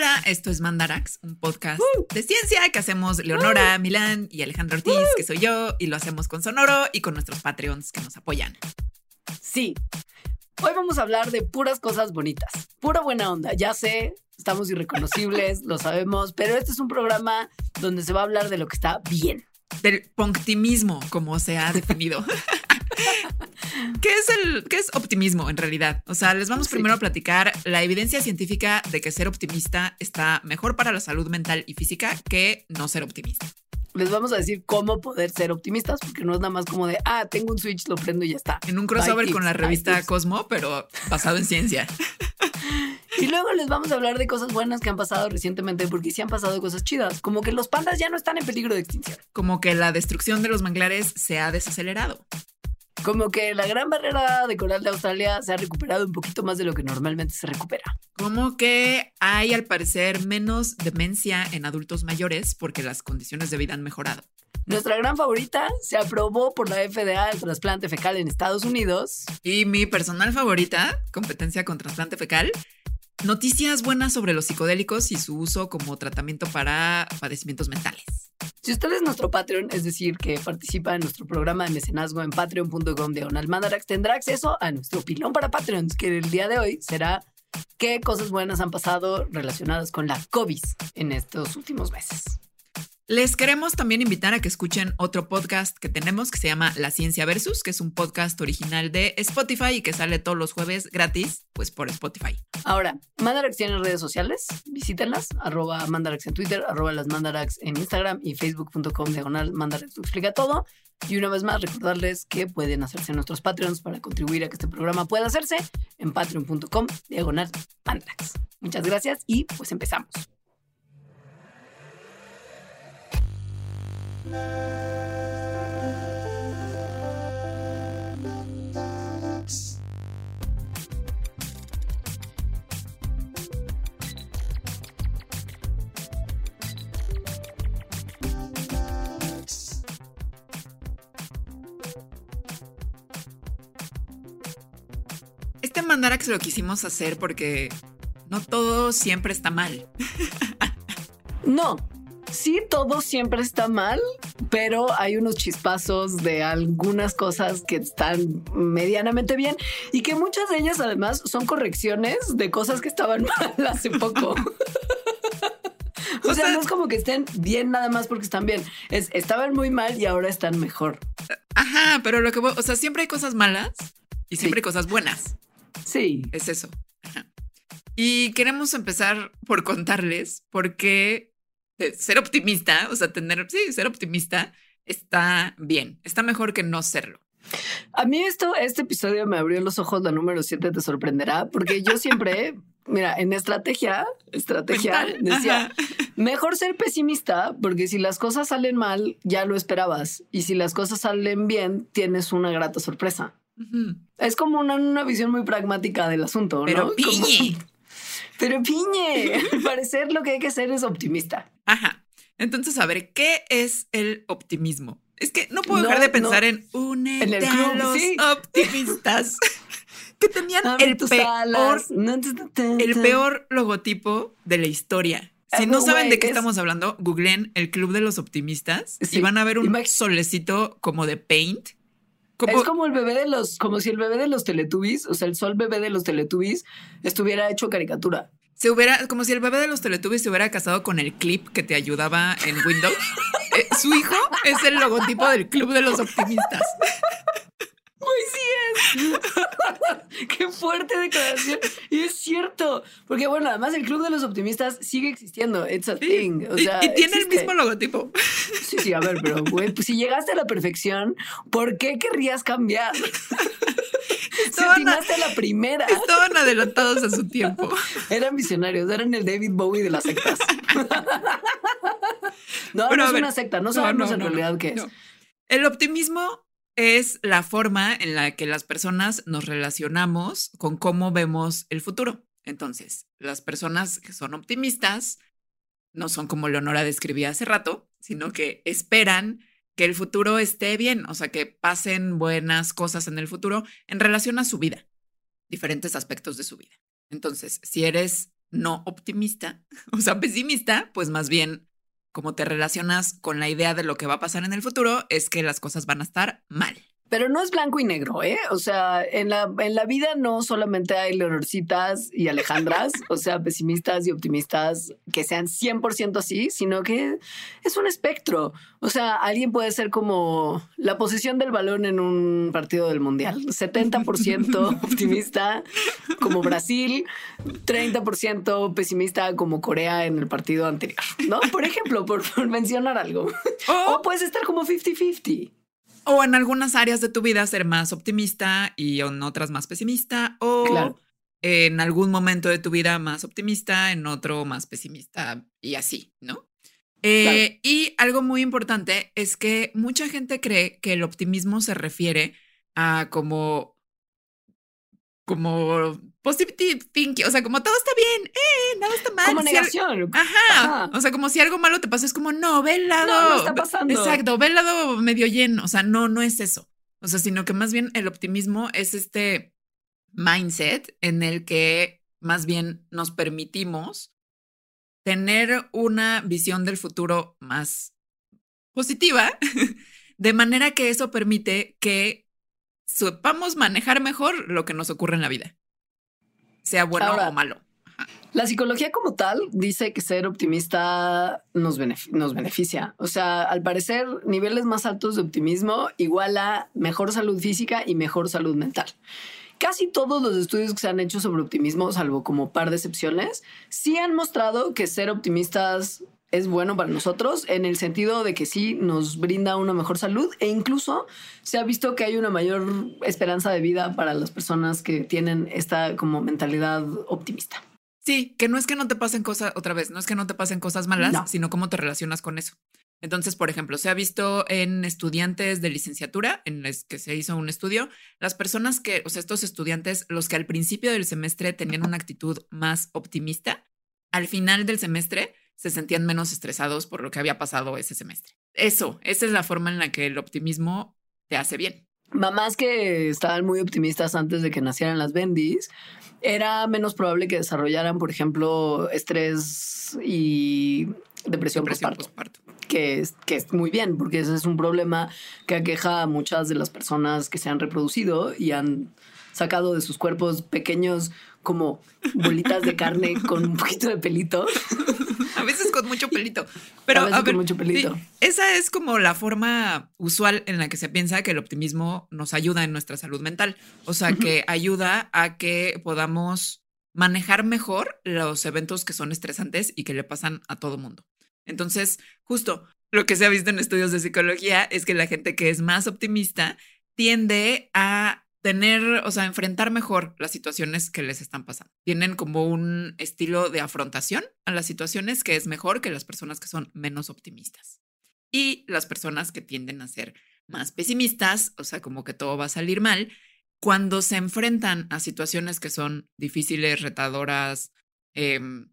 Hola, esto es Mandarax, un podcast de ciencia que hacemos Leonora Milán y Alejandro Ortiz, que soy yo, y lo hacemos con Sonoro y con nuestros Patreons que nos apoyan. Sí. Hoy vamos a hablar de puras cosas bonitas, pura buena onda. Ya sé, estamos irreconocibles, lo sabemos, pero este es un programa donde se va a hablar de lo que está bien. Del punctimismo, como se ha definido. ¿Qué es el qué es optimismo en realidad? O sea, les vamos primero a platicar la evidencia científica de que ser optimista está mejor para la salud mental y física que no ser optimista. Les vamos a decir cómo poder ser optimistas, porque no es nada más como de, ah, tengo un switch, lo prendo y ya está. En un crossover con la revista. Cosmo, pero basado en ciencia. Y luego les vamos a hablar de cosas buenas que han pasado recientemente, porque sí han pasado cosas chidas, como que los pandas ya no están en peligro de extinción. Como que la destrucción de los manglares se ha desacelerado. Como que la gran barrera de coral de Australia se ha recuperado un poquito más de lo que normalmente se recupera. Como que hay al parecer menos demencia en adultos mayores porque las condiciones de vida han mejorado. Nuestra gran favorita se aprobó por la FDA el trasplante fecal en Estados Unidos. Y mi personal favorita, competencia con trasplante fecal, noticias buenas sobre los psicodélicos y su uso como tratamiento para padecimientos mentales. Si usted es nuestro Patreon, es decir, que participa en nuestro programa de mecenazgo en patreon.com de Mandarax, tendrá acceso a nuestro pilón para Patreons, que el día de hoy será qué cosas buenas han pasado relacionadas con la COVID en estos últimos meses. Les queremos también invitar a que escuchen otro podcast que tenemos que se llama La Ciencia Versus, que es un podcast original de Spotify y que sale todos los jueves gratis, pues por Spotify. Ahora, Mandarax tiene redes sociales, visítenlas, arroba Mandarax en Twitter, arroba las Mandarax en Instagram y facebook.com diagonal Mandarax explica todo. Y una vez más, recordarles que pueden hacerse nuestros Patreons para contribuir a que este programa pueda hacerse en patreon.com diagonal Mandarax. Muchas gracias y pues empezamos. Este Mandarax lo quisimos hacer porque no todo siempre está mal. No, sí, todo siempre está mal, pero hay unos chispazos de algunas cosas que están medianamente bien y que muchas de ellas además son correcciones de cosas que estaban mal hace poco. O sea, no es como que estén bien nada más porque están bien. Es, estaban muy mal y ahora están mejor. Ajá, pero lo que, voy- o sea, siempre hay cosas malas y siempre hay cosas buenas. Sí. Es eso. Ajá. Y queremos empezar por contarles por qué ser optimista, o sea, tener, sí, ser optimista está bien, está mejor que no serlo. A mí esto, este episodio me abrió los ojos, la número 7 te sorprenderá, porque yo siempre, mira, en estrategia, estrategia, Mental. decía, Ajá. mejor ser pesimista, porque si las cosas salen mal, ya lo esperabas, y si las cosas salen bien, tienes una grata sorpresa. Es como una, una visión muy pragmática del asunto, Pero ¿no? Como- pero piñe, al parecer lo que hay que hacer es optimista. Ajá. Entonces, a ver, ¿qué es el optimismo? Es que no puedo No, dejar de no. pensar en únete En el a club, los sí. optimistas que tenían Abre el peor, el peor logotipo de la historia. Si Ah, no saben de qué es- estamos hablando, googleen el Club de los Optimistas y van a ver un Imag- solecito como de paint. Como, Es como el bebé de los, como si el bebé de los Teletubbies, o sea, el sol bebé de los Teletubbies estuviera hecho caricatura. se hubiera, como si el bebé de los Teletubbies se hubiera casado con el clip que te ayudaba en Windows. Eh, su hijo es el logotipo del Club de los Optimistas. Pues sí es. Qué fuerte declaración. Y es cierto. Porque bueno, además el Club de los Optimistas sigue existiendo. It's a thing. O Y- sea, y, tiene el mismo logotipo. Sí, sí, a ver, pero güey, pues si llegaste a la perfección, ¿por qué querrías cambiar? Si Estaban, a- atinaste a la primera. estaban adelantados a su tiempo. Eran visionarios, eran el David Bowie de las sectas. No, Pero, no es ver, una secta, no sabemos no, en realidad qué es. El optimismo es la forma en la que las personas nos relacionamos con cómo vemos el futuro. Entonces, las personas que son optimistas no son como Leonora describía hace rato, sino que esperan que el futuro esté bien, o sea, que pasen buenas cosas en el futuro en relación a su vida, diferentes aspectos de su vida. Entonces, si eres no optimista, o sea, pesimista, pues más bien como te relacionas con la idea de lo que va a pasar en el futuro, es que las cosas van a estar mal. Pero no es blanco y negro, ¿eh? O sea, en la, en la vida no solamente hay Leonorcitas y Alejandras, o sea, pesimistas y optimistas que sean 100% así, sino que es un espectro. O sea, alguien puede ser como la posición del balón en un partido del Mundial. 70% optimista como Brasil, 30% pesimista como Corea en el partido anterior, ¿no? Por ejemplo, por, mencionar algo. o puedes estar como 50-50. O en algunas áreas de tu vida ser más optimista y en otras más pesimista. O en algún momento de tu vida más optimista, en otro más pesimista y así, ¿no? Eh, y algo muy importante es que mucha gente cree que el optimismo se refiere a como como positive thinking, o sea, como todo está bien, eh, nada está mal. Como negación. ajá, O sea, como si algo malo te pasa, es como, no, ve el lado. No, no está pasando. Exacto, ve el lado medio lleno. O sea, no, no es eso. O sea, sino que más bien el optimismo es este mindset en el que más bien nos permitimos tener una visión del futuro más positiva, de manera que eso permite que sepamos manejar mejor lo que nos ocurre en la vida, sea bueno o malo. La psicología como tal dice que ser optimista nos, nos beneficia. O sea, al parecer, niveles más altos de optimismo igual a mejor salud física y mejor salud mental. Casi todos los estudios que se han hecho sobre optimismo, salvo como par de excepciones, sí han mostrado que ser optimistas es bueno para nosotros en el sentido de que sí nos brinda una mejor salud e incluso se ha visto que hay una mayor esperanza de vida para las personas que tienen esta como mentalidad optimista. Sí, que no es que no te pasen cosas, otra vez, no es que no te pasen cosas malas, sino cómo te relacionas con eso. Entonces, por ejemplo, se ha visto en estudiantes de licenciatura, en los que se hizo un estudio, las personas que, o sea, estos estudiantes, los que al principio del semestre tenían una actitud más optimista, al final del semestre se sentían menos estresados por lo que había pasado ese semestre. Eso, esa es la forma en la que el optimismo te hace bien. Mamás que estaban muy optimistas antes de que nacieran las bendis, era menos probable que desarrollaran, por ejemplo, estrés y depresión, depresión postparto. Que es, que es muy bien, porque ese es un problema que aqueja a muchas de las personas que se han reproducido y han sacado de sus cuerpos pequeños como bolitas de carne con un poquito de pelito. A veces con mucho pelito. Pero a, ver, mucho pelito. esa es como la forma usual en la que se piensa que el optimismo nos ayuda en nuestra salud mental. O sea, que ayuda a que podamos manejar mejor los eventos que son estresantes y que le pasan a todo mundo. Entonces, justo lo que se ha visto en estudios de psicología es que la gente que es más optimista tiende a tener, o sea, enfrentar mejor las situaciones que les están pasando. Tienen como un estilo de afrontación a las situaciones que es mejor que las personas que son menos optimistas. Y las personas que tienden a ser más pesimistas, o sea, como que todo va a salir mal, cuando se enfrentan a situaciones que son difíciles, retadoras, em,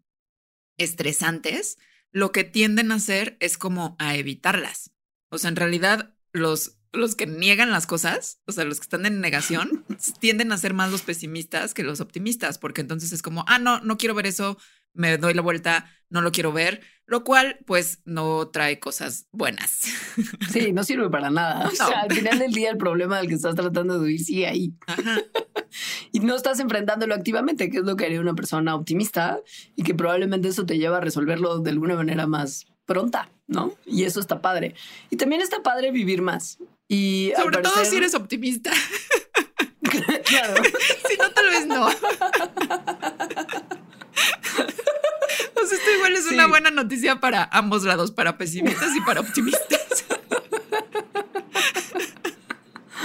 estresantes, lo que tienden a hacer es como a evitarlas. O sea, en realidad los los que niegan las cosas, o sea, los que están en negación, tienden a ser más los pesimistas que los optimistas, porque entonces es como, ah, no, no quiero ver eso, me doy la vuelta, no lo quiero ver, lo cual pues no trae cosas buenas. Sí, no sirve para nada. O sea, al final del día el problema del que estás tratando de huir sigue ahí. y no estás enfrentándolo activamente, que es lo que haría una persona optimista y que probablemente eso te lleva a resolverlo de alguna manera más pronta, ¿no? Y eso está padre. Y también está padre vivir más. Y Sobre todo si eres optimista. claro. si no, tal vez no. Sea, esto igual es una buena noticia para ambos lados, para pesimistas y para optimistas.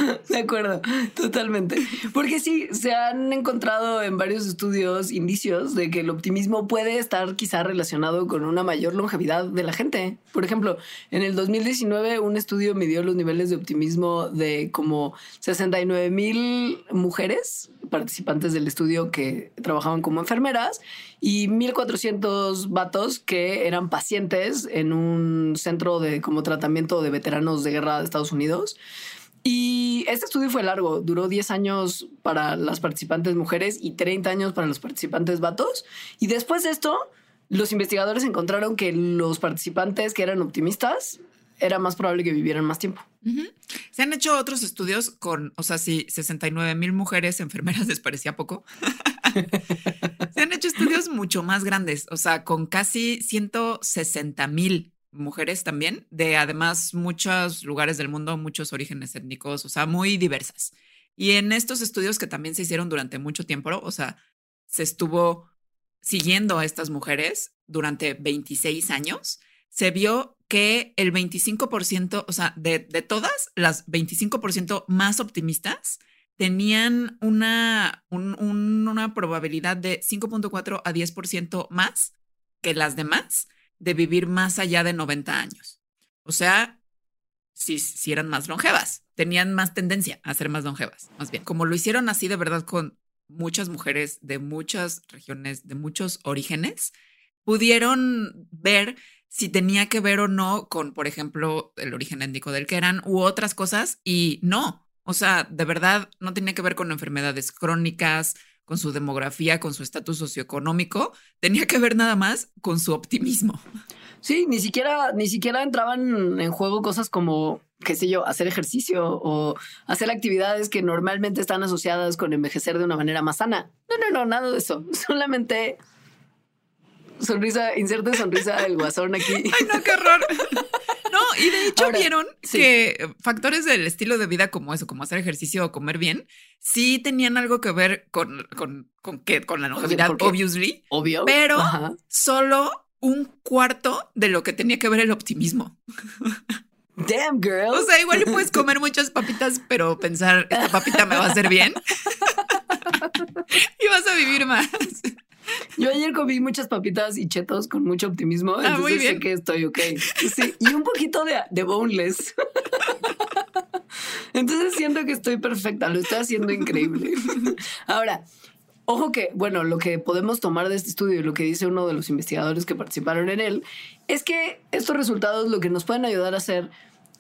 De acuerdo, totalmente. Porque sí, se han encontrado en varios estudios indicios de que el optimismo puede estar quizá relacionado con una mayor longevidad de la gente. Por ejemplo, en el 2019 un estudio midió los niveles de optimismo de como 69 mil mujeres participantes del estudio que trabajaban como enfermeras y 1.400 vatos que eran pacientes en un centro de como tratamiento de veteranos de guerra de Estados Unidos. Y este estudio fue largo, duró 10 años para las participantes mujeres y 30 años para los participantes vatos. Y después de esto, los investigadores encontraron que los participantes que eran optimistas era más probable que vivieran más tiempo. Se han hecho otros estudios con, o sea, si 69 mil mujeres enfermeras les parecía poco. Se han hecho estudios mucho más grandes, o sea, con casi 160 mil mujeres también, de además muchos lugares del mundo, muchos orígenes étnicos, o sea, muy diversas. Y en estos estudios que también se hicieron durante mucho tiempo, o sea, se estuvo siguiendo a estas mujeres durante 26 años, se vio que el 25%, o sea, de, de todas las 25% más optimistas, tenían una, una probabilidad de 5.4 a 10% más que las demás de vivir más allá de 90 años. O sea, si, si eran más longevas, tenían más tendencia a ser más longevas, más bien. Como lo hicieron así de verdad con muchas mujeres de muchas regiones, de muchos orígenes, pudieron ver si tenía que ver o no con, por ejemplo, el origen étnico del que eran u otras cosas y no. O sea, de verdad no tenía que ver con enfermedades crónicas, con su demografía, con su estatus socioeconómico, tenía que ver nada más con su optimismo. Sí, ni siquiera, ni siquiera entraban en juego cosas como, qué sé yo, hacer ejercicio o hacer actividades que normalmente están asociadas con envejecer de una manera más sana. No, no, no, nada de eso. Solamente sonrisa, inserte sonrisa del guasón aquí. Ay, no, qué horror. No, y de hecho vieron que factores del estilo de vida como eso, como hacer ejercicio o comer bien, sí tenían algo que ver con, con, con, con la longevidad, obviously. Obvio. Pero solo un cuarto de lo que tenía que ver el optimismo. Damn, girl. O sea, igual puedes comer muchas papitas, pero pensar, esta papita me va a hacer bien. y vas a vivir más. Yo ayer comí muchas papitas y chetos con mucho optimismo. Ah, entonces sé que estoy ok. Sí, y un poquito de, de boneless. Entonces siento que estoy perfecta, lo estoy haciendo increíble. Ahora, ojo que, bueno, lo que podemos tomar de este estudio y lo que dice uno de los investigadores que participaron en él, es que estos resultados lo que nos pueden ayudar a hacer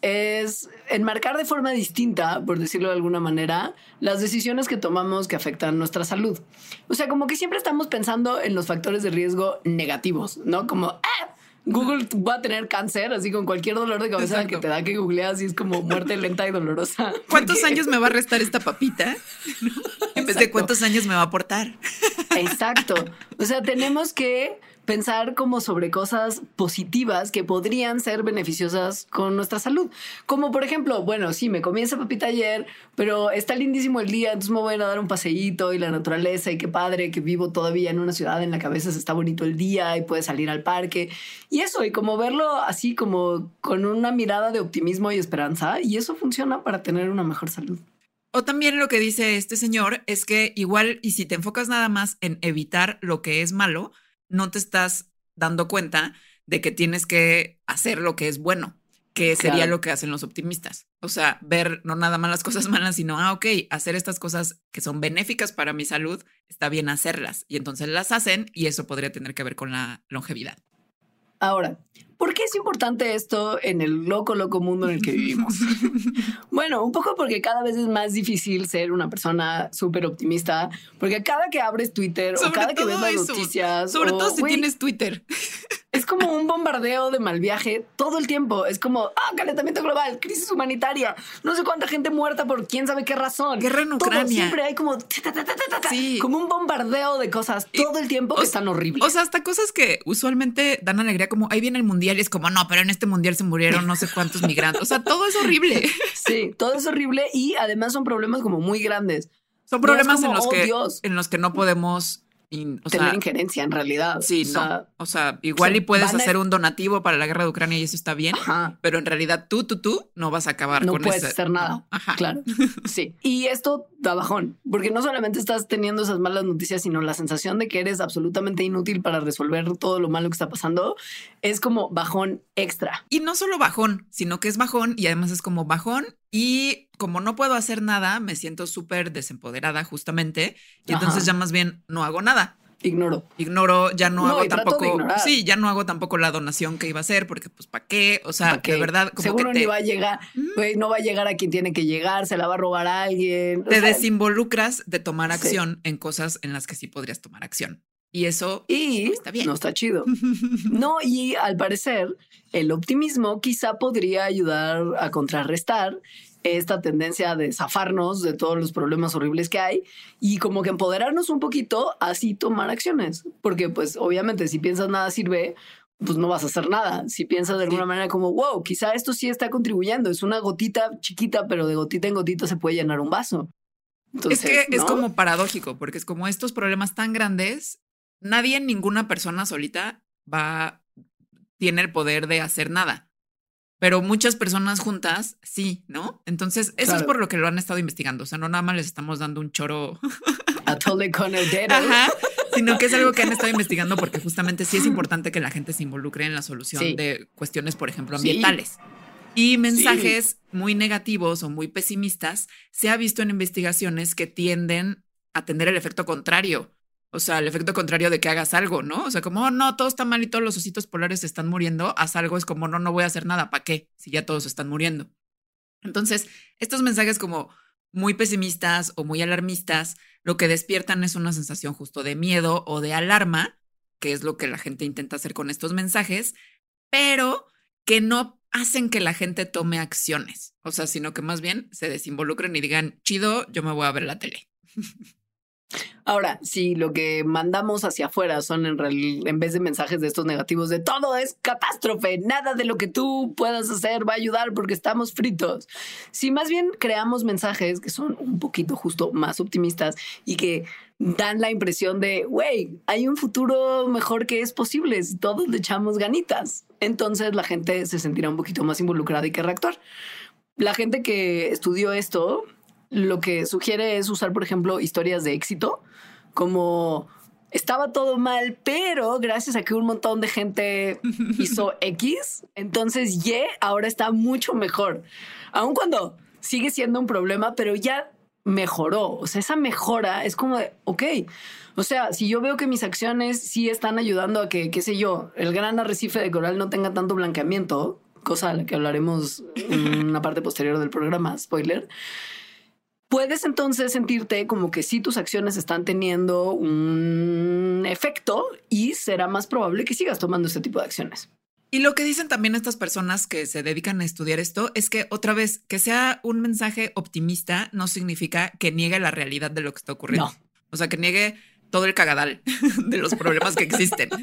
es enmarcar de forma distinta, por decirlo de alguna manera, las decisiones que tomamos que afectan nuestra salud. O sea, como que siempre estamos pensando en los factores de riesgo negativos, ¿no? Como, ah, Google va a tener cáncer, así con cualquier dolor de cabeza que te da que googleas y es como muerte lenta y dolorosa. ¿Cuántos años me va a restar esta papita? En vez de cuántos años me va a aportar. Exacto. O sea, tenemos que pensar como sobre cosas positivas que podrían ser beneficiosas con nuestra salud. Como por ejemplo, bueno, sí, me comí esa papita ayer, pero está lindísimo el día, entonces me voy a dar un paseíto y la naturaleza y qué padre que vivo todavía en una ciudad en la que a veces está bonito el día y puedes salir al parque. Y eso, y como verlo así como con una mirada de optimismo y esperanza, y eso funciona para tener una mejor salud. O también lo que dice este señor es que igual y si te enfocas nada más en evitar lo que es malo, no te estás dando cuenta de que tienes que hacer lo que es bueno, que sería lo que hacen los optimistas. O sea, ver no nada más las cosas malas, sino, ah, ok, hacer estas cosas que son benéficas para mi salud, está bien hacerlas. Y entonces las hacen y eso podría tener que ver con la longevidad. Ahora, ¿por qué es importante esto en el loco, loco mundo en el que vivimos? bueno, un poco porque cada vez es más difícil ser una persona súper optimista, porque cada que abres Twitter o cada que ves las noticias. Sobre todo si tienes Twitter es como un bombardeo de mal viaje todo el tiempo. Es como, ah, calentamiento global, crisis humanitaria, no sé cuánta gente muerta por quién sabe qué razón. Guerra en Ucrania. siempre hay como, como un bombardeo de cosas todo el tiempo que están horribles. O sea, hasta cosas que usualmente dan alegría, como ahí viene el mundial y es como, no, pero en este mundial se murieron no sé cuántos migrantes. O sea, todo es horrible. Sí, todo es horrible y además son problemas como muy grandes. Son problemas en, los oh, que, en los que no podemos tener injerencia en realidad. Sí, no. O sea, igual y puedes hacer un donativo para la guerra de Ucrania y eso está bien, pero en realidad tú, tú, tú no vas a acabar no con puedes hacer nada. Ajá. Claro. Sí. Y esto da bajón, porque no solamente estás teniendo esas malas noticias, sino la sensación de que eres absolutamente inútil para resolver todo lo malo que está pasando es como bajón extra. Y no solo bajón, sino que es bajón y además es como bajón y como no puedo hacer nada, me siento súper desempoderada justamente. Y entonces ya más bien no hago nada. Ignoro. Ignoro, ya no, No, hago tampoco. Sí, ya no hago tampoco la donación que iba a hacer, porque pues ¿para qué? O sea, de verdad, como seguro que ni va a llegar, no va a llegar a quien tiene que llegar, se la va a robar a alguien. O te sea, desinvolucras de tomar Sí. acción en cosas en las que sí podrías tomar acción. Y eso y está bien. no está chido. No, y al parecer, el optimismo quizá podría ayudar a contrarrestar esta tendencia de zafarnos de todos los problemas horribles que hay y como que empoderarnos un poquito, así tomar acciones. Porque pues obviamente si piensas nada sirve, pues no vas a hacer nada. Si piensas de alguna Sí. manera como, wow, quizá esto sí está contribuyendo, es una gotita chiquita, pero de gotita en gotita se puede llenar un vaso. Entonces, es que es ¿no? como paradójico, porque es como estos problemas tan grandes, nadie, ninguna persona solita va, tiene el poder de hacer nada. Pero muchas personas juntas, sí, ¿no? Entonces, eso es por lo que lo han estado investigando. O sea, no nada más les estamos dando un choro a Tole con el dedo. Ajá, sino que es algo que han estado investigando porque justamente sí es importante que la gente se involucre en la solución Sí. de cuestiones, por ejemplo, Sí. ambientales. Y mensajes muy negativos o muy pesimistas se ha visto en investigaciones que tienden a tener el efecto contrario. O sea, el efecto contrario de que hagas algo, ¿no? O sea, como, oh, no, todo está mal y todos los ositos polares se están muriendo, haz algo, es como, no, no voy a hacer nada, ¿para qué? Si ya todos están muriendo. Entonces, estos mensajes como muy pesimistas o muy alarmistas, lo que despiertan es una sensación justo de miedo o de alarma, que es lo que la gente intenta hacer con estos mensajes, pero que no hacen que la gente tome acciones. O sea, sino que más bien se desinvolucren y digan, chido, yo me voy a ver la tele. Ahora, si lo que mandamos hacia afuera son en, real- en vez de mensajes de estos negativos de todo es catástrofe, nada de lo que tú puedas hacer va a ayudar porque estamos fritos. Si más bien creamos mensajes que son un poquito justo más optimistas y que dan la impresión de, güey, hay un futuro mejor que es posible si todos le echamos ganitas. Entonces la gente se sentirá un poquito más involucrada y querrá actuar. La gente que estudió esto lo que sugiere es usar, por ejemplo, historias de éxito, como estaba todo mal, pero gracias a que un montón de gente hizo X, entonces Y ahora está mucho mejor. Aun cuando sigue siendo un problema, pero ya mejoró. O sea, esa mejora es como de, ok. O sea, si yo veo que mis acciones sí están ayudando a que, qué sé yo, el gran arrecife de coral no tenga tanto blanqueamiento, cosa de la que hablaremos en una parte posterior del programa, spoiler, puedes entonces sentirte como que sí tus acciones están teniendo un efecto y será más probable que sigas tomando este tipo de acciones. Y lo que dicen también estas personas que se dedican a estudiar esto es que otra vez, que sea un mensaje optimista no significa que niegue la realidad de lo que está ocurriendo. No. O sea, que niegue todo el cagadal de los problemas que existen.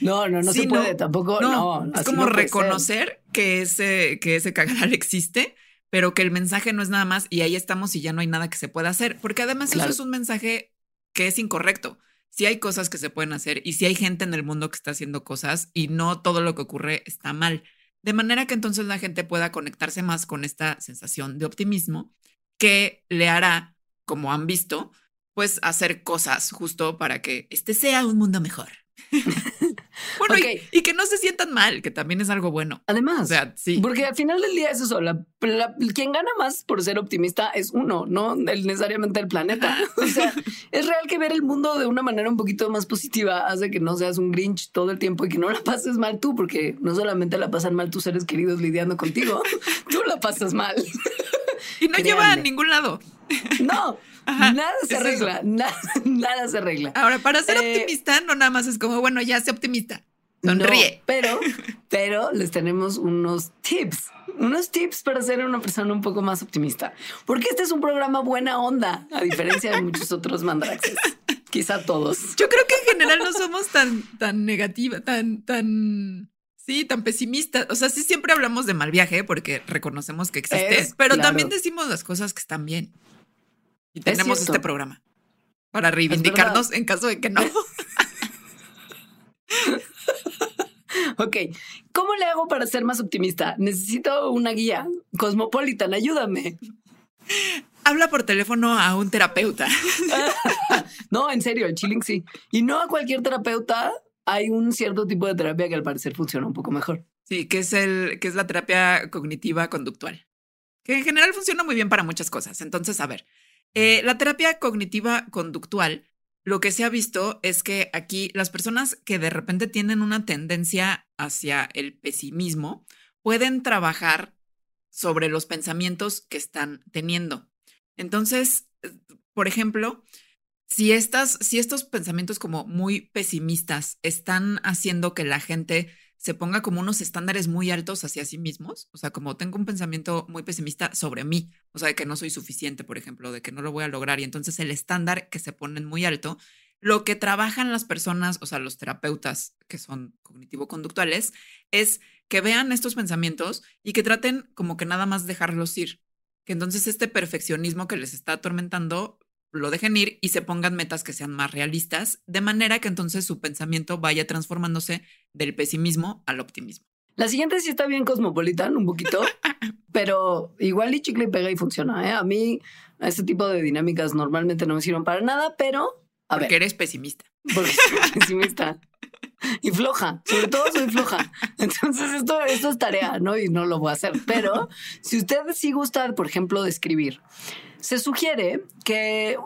No, no, no Sí, se puede tampoco. No, es como no puede ser. reconocer que ese, que ese cagadal existe, pero que el mensaje no es nada más y ahí estamos y ya no hay nada que se pueda hacer. Porque además Claro. eso es un mensaje que es incorrecto. Si hay cosas que se pueden hacer y si hay gente en el mundo que está haciendo cosas y no todo lo que ocurre está mal. De manera que entonces la gente pueda conectarse más con esta sensación de optimismo que le hará, como han visto, pues hacer cosas justo para que este sea un mundo mejor. bueno, y- Ok. y, que no se sientan mal, que también es algo bueno. Además, O sea, sí. porque al final del día es eso. La, la- quien gana más por ser optimista es uno, no el- necesariamente el planeta. O sea, es real que ver el mundo de una manera un poquito más positiva hace que no seas un Grinch todo el tiempo y que no la pases mal tú, porque no solamente la pasan mal tus seres queridos lidiando contigo, tú la pasas mal. Y no lleva a ningún lado. No, Ajá, nada se arregla, nada, nada se arregla. Ahora, para ser Eh, optimista, no nada más es como, bueno, ya sé optimista. No, Sonríe. pero, pero les tenemos unos tips, unos tips para ser una persona un poco más optimista. Porque este es un programa buena onda, a diferencia de muchos otros mandraxes. Quizá todos. Yo creo que en general no somos tan, tan negativa, tan, tan, sí, tan pesimistas. O sea, sí siempre hablamos de mal viaje porque reconocemos que existe, Es, pero claro. también decimos las cosas que están bien. Y tenemos este programa para reivindicarnos en caso de que no. Ok, ¿cómo le hago para ser más optimista? Necesito una guía. Cosmopolitan, ayúdame. Habla por teléfono a un terapeuta. No, en serio, el chilling sí. Y no a cualquier terapeuta. Hay un cierto tipo de terapia que al parecer funciona un poco mejor. Sí, que es el, que es la terapia cognitiva conductual. Que en general funciona muy bien para muchas cosas. Entonces, a ver, eh, la terapia cognitiva conductual lo que se ha visto es que aquí las personas que de repente tienen una tendencia hacia el pesimismo pueden trabajar sobre los pensamientos que están teniendo. Entonces, por ejemplo, si, estas, si estos pensamientos como muy pesimistas están haciendo que la gente se ponga como unos estándares muy altos hacia sí mismos, o sea, como tengo un pensamiento muy pesimista sobre mí, o sea, de que no soy suficiente, por ejemplo, de que no lo voy a lograr, y entonces el estándar que se ponen muy alto, lo que trabajan las personas, o sea, los terapeutas que son cognitivo-conductuales, es que vean estos pensamientos y que traten como que nada más dejarlos ir, que entonces este perfeccionismo que les está atormentando lo dejen ir y se pongan metas que sean más realistas, de manera que entonces su pensamiento vaya transformándose del pesimismo al optimismo. La siguiente sí está bien cosmopolitan, un poquito, pero igual y chicle y pega y funciona. ¿eh? A mí, este tipo de dinámicas normalmente no me sirven para nada, pero a porque eres pesimista. Porque soy pesimista. Y floja, sobre todo soy floja. Entonces esto, esto es tarea, ¿no? Y no lo voy a hacer. Pero si usted sí gusta, por ejemplo, de escribir, se sugiere que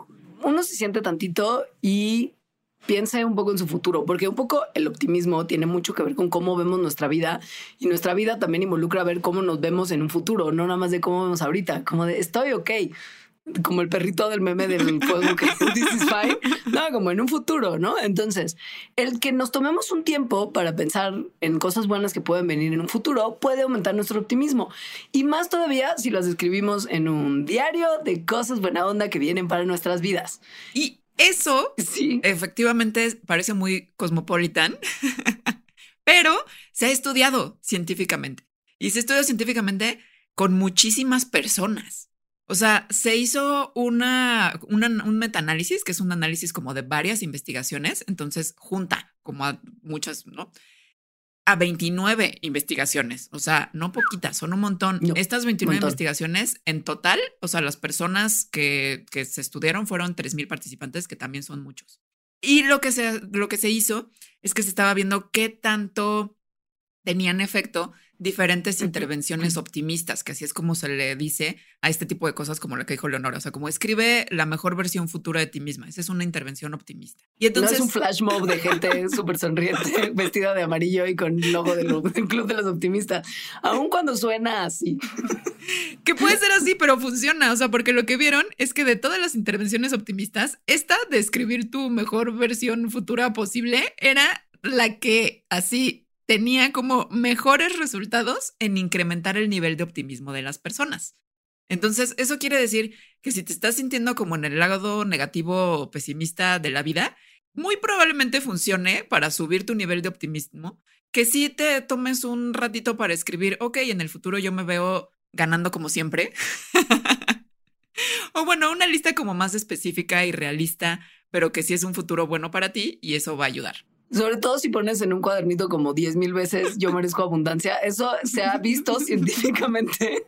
uno se siente tantito y piense un poco en su futuro, porque un poco el optimismo tiene mucho que ver con cómo vemos nuestra vida y nuestra vida también involucra ver cómo nos vemos en un futuro, no nada más de cómo vemos ahorita, como de estoy ok, como el perrito del meme del juego que this is fine, no, como en un futuro, ¿no? Entonces, el que nos tomemos un tiempo para pensar en cosas buenas que pueden venir en un futuro puede aumentar nuestro optimismo. Y más todavía si las escribimos en un diario de cosas buena onda que vienen para nuestras vidas. Y eso, sí. efectivamente, parece muy cosmopolitan, pero se ha estudiado científicamente. Y se estudia científicamente con muchísimas personas. O sea, se hizo una, un metaanálisis, que es un análisis como de varias investigaciones, entonces junta como a muchas, ¿no? A 29 investigaciones, o sea, no poquitas, son un montón. Estas 29 investigaciones en total, o sea, las personas que, que se estudiaron fueron 3.000 participantes, que también son muchos. Y lo que, se, lo que se hizo es que se estaba viendo qué tanto tenían efecto diferentes intervenciones optimistas, que así es como se le dice a este tipo de cosas como la que dijo Leonora, o sea, como escribe la mejor versión futura de ti misma, esa es una intervención optimista. Y entonces no es un flash mob de gente súper sonriente, vestida de amarillo y con logo del, Club de los Optimistas, aun cuando suena así. que puede ser así, pero funciona, o sea, porque lo que vieron es que de todas las intervenciones optimistas, esta de escribir tu mejor versión futura posible era la que así tenía como mejores resultados en incrementar el nivel de optimismo de las personas. Entonces, eso quiere decir que si te estás sintiendo como en el lado negativo o pesimista de la vida, muy probablemente funcione para subir tu nivel de optimismo, que si te tomes un ratito para escribir, ok, en el futuro yo me veo ganando como siempre. o bueno, una lista como más específica y realista, pero que sí es un futuro bueno para ti y eso va a ayudar. Sobre todo si pones en un cuadernito como 10 mil veces yo merezco abundancia. Eso se ha visto científicamente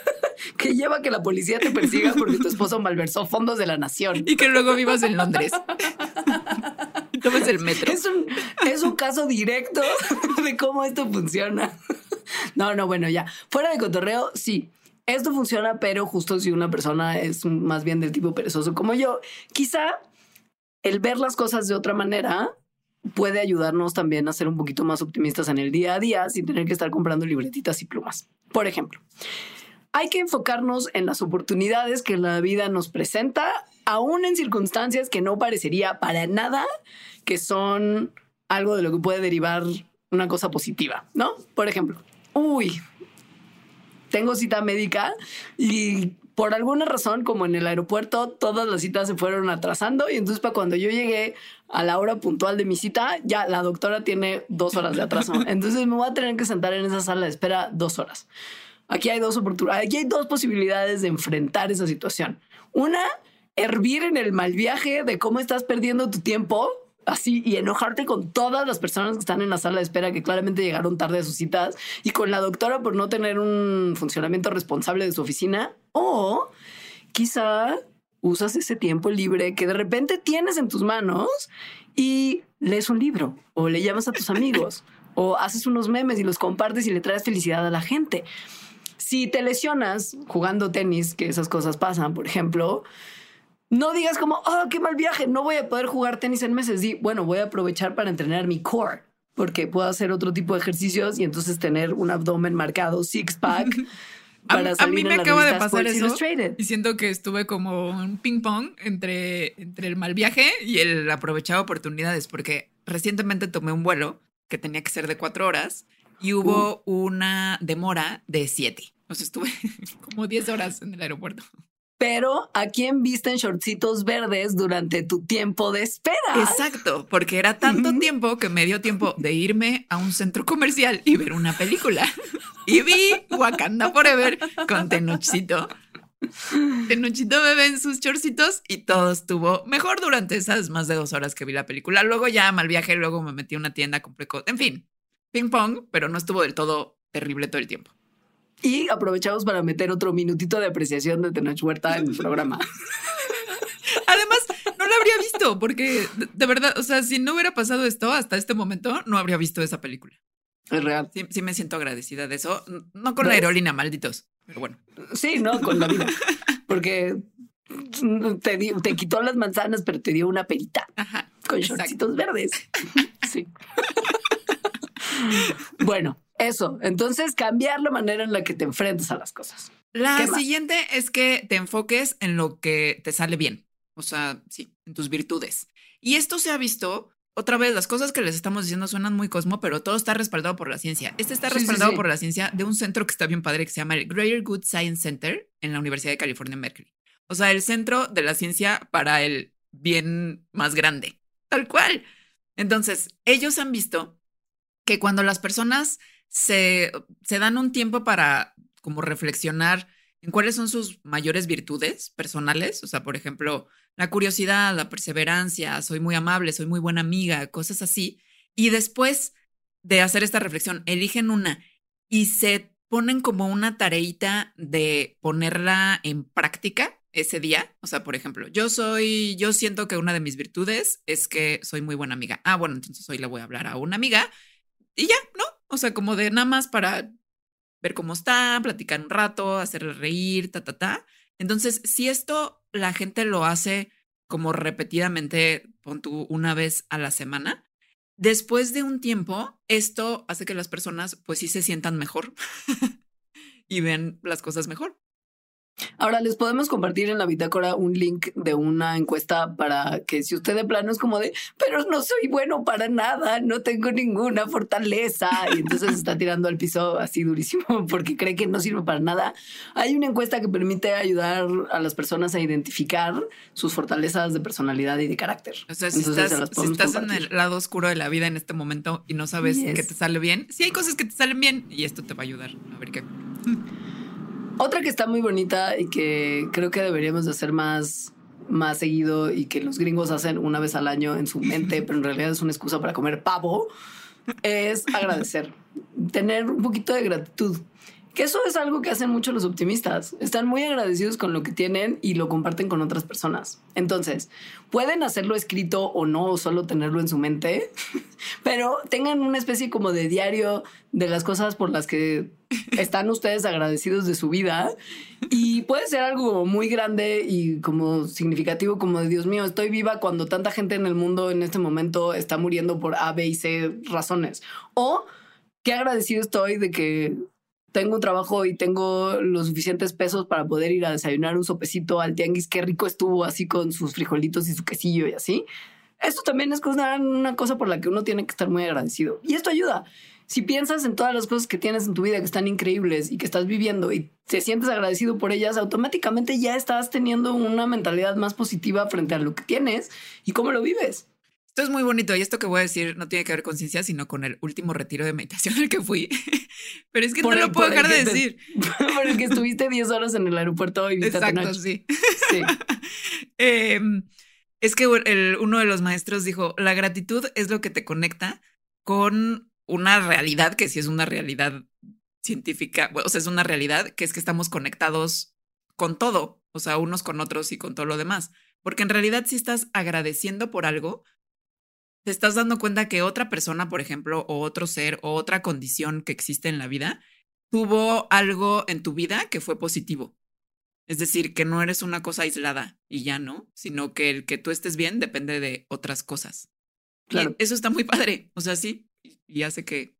que lleva a que la policía te persiga porque tu esposo malversó fondos de la nación. Y que luego vivas en Londres. Tomes el metro. Es un, es un caso directo de cómo esto funciona. No, no, bueno, ya. Fuera de cotorreo, sí. Esto funciona, pero justo si una persona es más bien del tipo perezoso como yo, quizá el ver las cosas de otra manera puede ayudarnos también a ser un poquito más optimistas en el día a día sin tener que estar comprando libretitas y plumas. Por ejemplo, hay que enfocarnos en las oportunidades que la vida nos presenta, aún en circunstancias que no parecería para nada que son algo de lo que puede derivar una cosa positiva, ¿no? Por ejemplo, uy, tengo cita médica y por alguna razón, como en el aeropuerto, todas las citas se fueron atrasando y entonces para cuando yo llegué a la hora puntual de mi cita, ya la doctora tiene dos horas de atraso. Entonces me voy a tener que sentar en esa sala de espera dos horas. Aquí hay dos oportunidades, aquí hay dos posibilidades de enfrentar esa situación. Una, hervir en el mal viaje de cómo estás perdiendo tu tiempo así y enojarte con todas las personas que están en la sala de espera que claramente llegaron tarde a sus citas y con la doctora por no tener un funcionamiento responsable de su oficina o quizá usas ese tiempo libre que de repente tienes en tus manos y lees un libro o le llamas a tus amigos o haces unos memes y los compartes y le traes felicidad a la gente. Si te lesionas jugando tenis, que esas cosas pasan, por ejemplo, No digas como, oh, qué mal viaje, no voy a poder jugar tenis en meses. Di, bueno, voy a aprovechar para entrenar mi core, porque puedo hacer otro tipo de ejercicios y entonces tener un abdomen marcado, six pack. Para a, a, mí me acaba de pasar eso y siento que estuve como un ping pong entre, entre el mal viaje y el aprovechar oportunidades porque recientemente tomé un vuelo que tenía que ser de cuatro horas y hubo uh. una demora de siete. O sea, estuve como diez horas en el aeropuerto. Pero ¿a quién viste en shortcitos verdes durante tu tiempo de espera? Exacto, porque era tanto tiempo que me dio tiempo de irme a un centro comercial y ver una película. Y vi Wakanda Forever con Tenochito. Tenochito bebé en sus chorcitos y todo estuvo mejor durante esas más de dos horas que vi la película. Luego ya mal viaje, luego me metí a una tienda, compré cosas. En fin, ping pong, pero no estuvo del todo terrible todo el tiempo. Y aprovechamos para meter otro minutito de apreciación de Tenoch Huerta en el programa. Además, no lo habría visto, porque de, verdad, o sea, si no hubiera pasado esto hasta este momento, no habría visto esa película. Es real. Sí, me siento agradecida de eso. No con la aerolínea, malditos, pero bueno. Sí, no, con la vida. Porque te, te quitó las manzanas, pero te dio una perita. Ajá. Con shortcitos verdes. Sí. bueno, eso. Entonces, cambiar la manera en la que te enfrentas a las cosas. La siguiente es que te enfoques en lo que te sale bien. O sea, sí, en tus virtudes. Y esto se ha visto otra vez, las cosas que les estamos diciendo suenan muy cosmo, pero todo está respaldado por la ciencia. Este está respaldado por la ciencia de un centro que está bien padre que se llama el Greater Good Science Center en la Universidad de California Berkeley. O sea, el centro de la ciencia para el bien más grande. Tal cual. Entonces, ellos han visto que cuando las personas se, se dan un tiempo para como reflexionar en cuáles son sus mayores virtudes personales, o sea, por ejemplo, la curiosidad, la perseverancia, soy muy amable, soy muy buena amiga, cosas así, y después de hacer esta reflexión, eligen una y se ponen como una tareita de ponerla en práctica ese día. O sea, por ejemplo, yo soy, yo siento que una de mis virtudes es que soy muy buena amiga. Ah, bueno, entonces hoy le voy a hablar a una amiga y ya, ¿no? O sea, como de nada más para ver cómo está, platicar un rato, hacerle reír, ta, ta, ta. Entonces, si esto la gente lo hace como repetidamente, pon tú una vez a la semana, después de un tiempo, esto hace que las personas pues sí se sientan mejor y ven las cosas mejor. Ahora les podemos compartir en la bitácora un link de una encuesta para que si usted de plano es como de, pero no soy bueno para nada, no tengo ninguna fortaleza y entonces está tirando al piso así durísimo porque cree que no sirve para nada. Hay una encuesta que permite ayudar a las personas a identificar sus fortalezas de personalidad y de carácter. O sea, si estás, en el lado oscuro de la vida en este momento y no sabes qué te sale bien, sí hay cosas que te salen bien y esto te va a ayudar a ver qué. Otra que está muy bonita y que creo que deberíamos de hacer más, más seguido y que los gringos hacen una vez al año en su mente, pero en realidad es una excusa para comer pavo, es agradecer, tener un poquito de gratitud. Que eso es algo que hacen mucho los optimistas. Están muy agradecidos con lo que tienen y lo comparten con otras personas. Entonces, pueden hacerlo escrito o no, solo tenerlo en su mente, pero tengan una especie como de diario de las cosas por las que están ustedes agradecidos de su vida. Y puede ser algo muy grande y como significativo, como de Dios mío, estoy viva cuando tanta gente en el mundo en este momento está muriendo por A, B y C razones. O qué agradecido estoy de que tengo un trabajo y tengo los suficientes pesos para poder ir a desayunar un sopecito al tianguis, qué rico estuvo así con sus frijolitos y su quesillo y así. Esto también es una cosa por la que uno tiene que estar muy agradecido. Y esto ayuda. Si piensas en todas las cosas que tienes en tu vida que están increíbles y que estás viviendo y te sientes agradecido por ellas, automáticamente ya estás teniendo una mentalidad más positiva frente a lo que tienes y cómo lo vives. Esto es muy bonito y esto que voy a decir no tiene que ver con ciencia, sino con el último retiro de meditación al que fui. Pero es que no lo puedo dejar de decir. Por el que estuviste 10 horas en el aeropuerto y Exacto, sí. sí. Em, es que uno de los maestros dijo, la gratitud es lo que te conecta con una realidad que sí es una realidad científica, o sea, es una realidad que es que estamos conectados con todo, o sea, unos con otros y con todo lo demás. Porque en realidad si estás agradeciendo por algo, te estás dando cuenta que otra persona, por ejemplo, o otro ser o otra condición que existe en la vida, tuvo algo en tu vida que fue positivo. Es decir, que no eres una cosa aislada y ya no, sino que el que tú estés bien depende de otras cosas. Claro. eso está muy padre. O sea, sí. Y hace que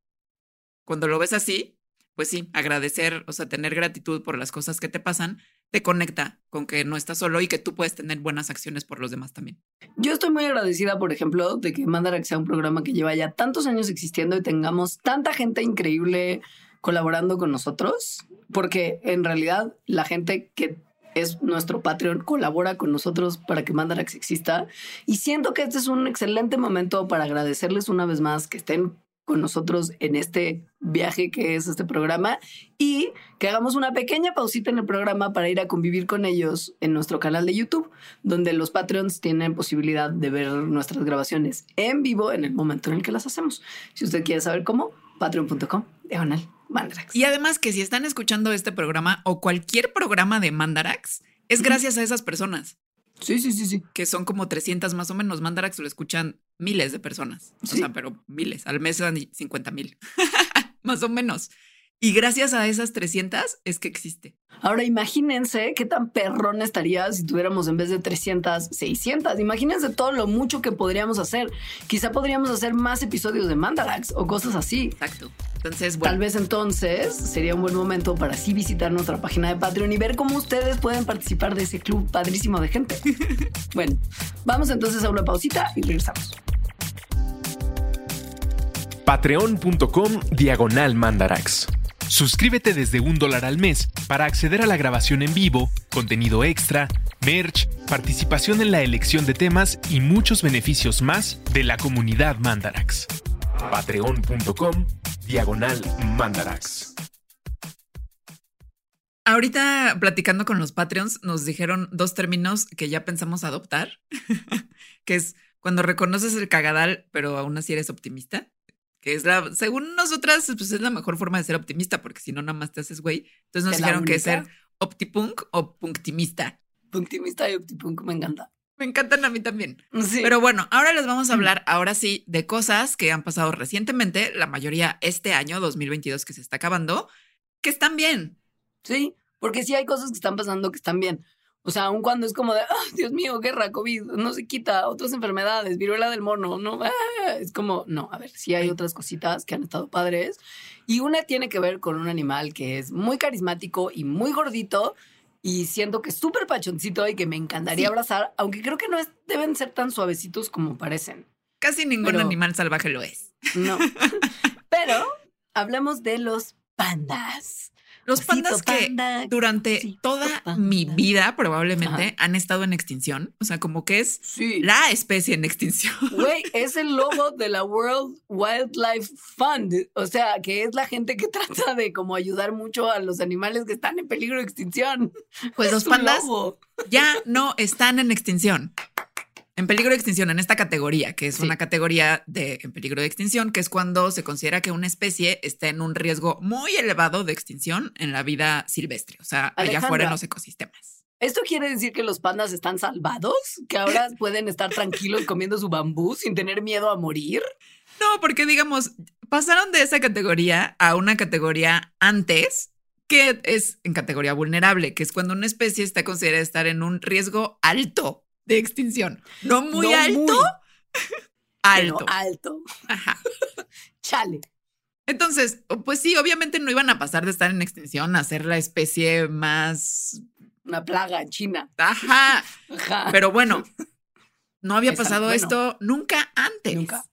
cuando lo ves así, pues sí, agradecer, o sea, tener gratitud por las cosas que te pasan, te conecta con que no estás solo y que tú puedes tener buenas acciones por los demás también. Yo estoy muy agradecida, por ejemplo, de que Mandarax sea un programa que lleva ya tantos años existiendo y tengamos tanta gente increíble colaborando con nosotros, porque en realidad la gente que es nuestro Patreon, colabora con nosotros para que Mandarax exista. Y siento que este es un excelente momento para agradecerles una vez más que estén con nosotros en este viaje que es este programa y que hagamos una pequeña pausita en el programa para ir a convivir con ellos en nuestro canal de YouTube, donde los Patreons tienen posibilidad de ver nuestras grabaciones en vivo en el momento en el que las hacemos. Si usted quiere saber cómo, patreon.com, diagonal Mandarax. Y además que si están escuchando este programa o cualquier programa de Mandarax, es gracias a esas personas. Sí, sí, sí, sí. Que son como 300 más o menos. Mandarax lo escuchan miles de personas. O sea, pero miles. Al mes dan 50 mil. más o menos. Y gracias a esas 300 es que existe. Ahora imagínense qué tan perrón estaría si tuviéramos en vez de 300, 600. Imagínense todo lo mucho que podríamos hacer. Quizá podríamos hacer más episodios de Mandarax o cosas así. Exacto. Entonces, Tal vez entonces sería un buen momento para así visitar nuestra página de Patreon y ver cómo ustedes pueden participar de ese club padrísimo de gente. bueno, vamos entonces a una pausita y regresamos. Patreon.com Diagonal Mandarax. Suscríbete desde un dólar al mes para acceder a la grabación en vivo, contenido extra, merch, participación en la elección de temas y muchos beneficios más de la comunidad Mandarax. Patreon.com Diagonal Mandarax. Ahorita platicando con los Patreons nos dijeron dos términos que ya pensamos adoptar, que es cuando reconoces el cagadal pero aún así eres optimista que es la, según nosotras, pues es la mejor forma de ser optimista, porque si no, nada más te haces güey. Entonces nos dijeron que ser optipunk o punctimista. Punctimista y optipunk me encanta. Me encantan a mí también. Pero bueno, ahora les vamos a hablar, ahora sí, de cosas que han pasado recientemente, la mayoría este año, 2022, que se está acabando, que están bien. Sí, porque sí hay cosas que están pasando que están bien. O sea, aun cuando es como de, oh, Dios mío, guerra, COVID, no se quita, otras enfermedades, viruela del mono, no, ah", es como, no, a ver, sí hay otras cositas que han estado padres. Y una tiene que ver con un animal que es muy carismático y muy gordito y siento que es súper pachoncito y que me encantaría abrazar, aunque creo que no es, deben ser tan suavecitos como parecen. Casi ningún animal salvaje lo es. No. Pero hablemos de los pandas. Los pandas que durante toda mi vida probablemente han estado en extinción. O sea, como que es la especie en extinción. Güey, es el logo de la World Wildlife Fund. O sea, que es la gente que trata de como ayudar mucho a los animales que están en peligro de extinción. Pues los pandas ya no están en extinción. En peligro de extinción, en esta categoría, que es una categoría de en peligro de extinción, que es cuando se considera que una especie está en un riesgo muy elevado de extinción en la vida silvestre, o sea, allá afuera en los ecosistemas. ¿Esto quiere decir que los pandas están salvados? ¿Que ahora pueden estar tranquilos comiendo su bambú sin tener miedo a morir? No, porque digamos, pasaron de esa categoría a una categoría antes que es en categoría vulnerable, que es cuando una especie está considerada estar en un riesgo alto de extinción. No muy alto. alto. alto. Ajá. Chale. Entonces, pues sí, obviamente no iban a pasar de estar en extinción a ser la especie más. Una plaga en China. Ajá. Ajá. Pero bueno, no había pasado esto nunca antes. Nunca.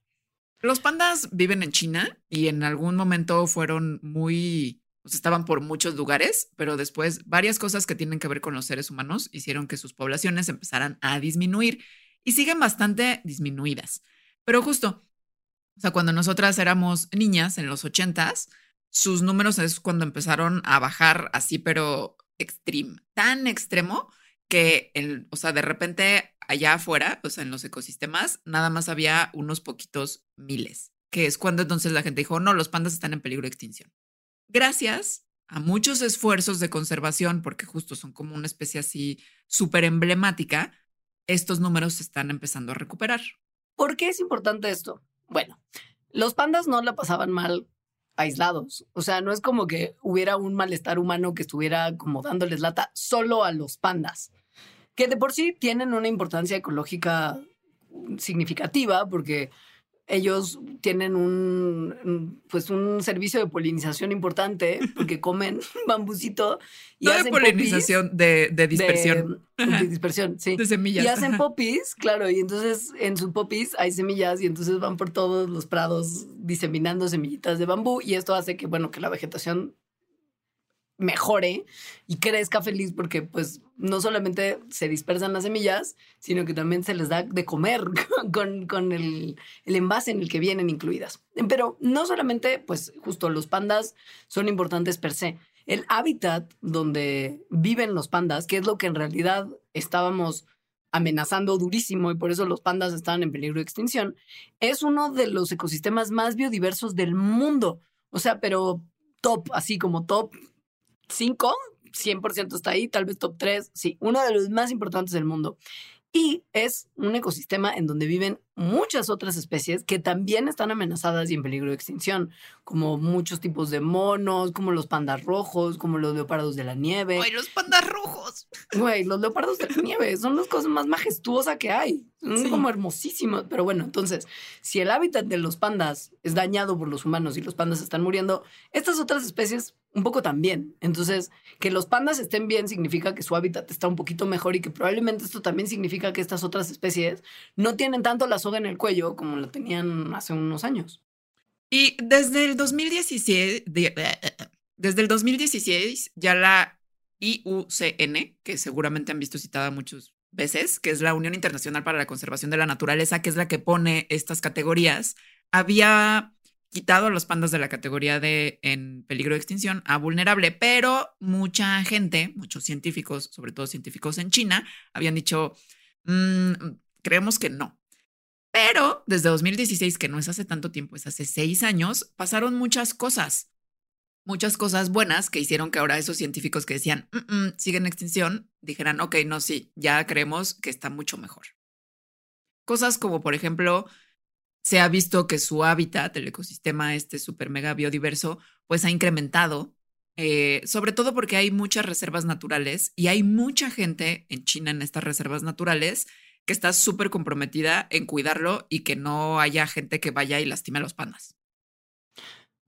Los pandas viven en China y en algún momento fueron muy estaban por muchos lugares, pero después varias cosas que tienen que ver con los seres humanos hicieron que sus poblaciones empezaran a disminuir y siguen bastante disminuidas. Pero justo, o sea, cuando nosotras éramos niñas en los ochentas, sus números es cuando empezaron a bajar así, pero extreme, tan extremo que, el, o sea, de repente allá afuera, o sea, en los ecosistemas, nada más había unos poquitos miles, que es cuando entonces la gente dijo, no, los pandas están en peligro de extinción gracias a muchos esfuerzos de conservación, porque justo son como una especie así súper emblemática, estos números se están empezando a recuperar. ¿Por qué es importante esto? Bueno, los pandas no la pasaban mal aislados. O sea, no es como que hubiera un malestar humano que estuviera como dándoles lata solo a los pandas, que de por sí tienen una importancia ecológica significativa porque ellos tienen un, pues un servicio de polinización importante porque comen bambusito y no hacen de polinización, de, de, dispersión. De, de, dispersión, sí. De semillas. Y hacen popis, claro, y entonces en sus popis hay semillas y entonces van por todos los prados diseminando semillitas de bambú y esto hace que, bueno, que la vegetación mejore y crezca feliz porque pues no solamente se dispersan las semillas, sino que también se les da de comer con, con el, el, envase en el que vienen incluidas. Pero no solamente, pues justo los pandas son importantes per se. El hábitat donde viven los pandas, que es lo que en realidad estábamos amenazando durísimo y por eso los pandas están en peligro de extinción, es uno de los ecosistemas más biodiversos del mundo. O sea, pero top, así como top 5, 100% está ahí, tal vez top 3, sí, uno de los más importantes del mundo. Y es un ecosistema en donde viven muchas otras especies que también están amenazadas y en peligro de extinción, como muchos tipos de monos, como los pandas rojos, como los leopardos de la nieve. ¡Ay, los pandas rojos! Güey, los leopardos de la nieve son las cosas más majestuosas que hay. Son sí. como hermosísimos. Pero bueno, entonces, si el hábitat de los pandas es dañado por los humanos y los pandas están muriendo, estas otras especies un poco también. Entonces, que los pandas estén bien significa que su hábitat está un poquito mejor y que probablemente esto también significa que estas otras especies no tienen tanto la soga en el cuello como lo tenían hace unos años. Y desde el 2016, desde el 2016 ya la IUCN, que seguramente han visto citada muchas veces, que es la Unión Internacional para la Conservación de la Naturaleza, que es la que pone estas categorías, había quitado a los pandas de la categoría de en peligro de extinción a vulnerable, pero mucha gente, muchos científicos, sobre todo científicos en China, habían dicho, mmm, creemos que no. Pero desde 2016, que no es hace tanto tiempo, es hace seis años, pasaron muchas cosas, muchas cosas buenas que hicieron que ahora esos científicos que decían, mm -mm, siguen en extinción, dijeran, ok, no, sí, ya creemos que está mucho mejor. Cosas como, por ejemplo, se ha visto que su hábitat, el ecosistema este super mega biodiverso, pues ha incrementado, eh, sobre todo porque hay muchas reservas naturales y hay mucha gente en China en estas reservas naturales que está súper comprometida en cuidarlo y que no haya gente que vaya y lastime a los pandas.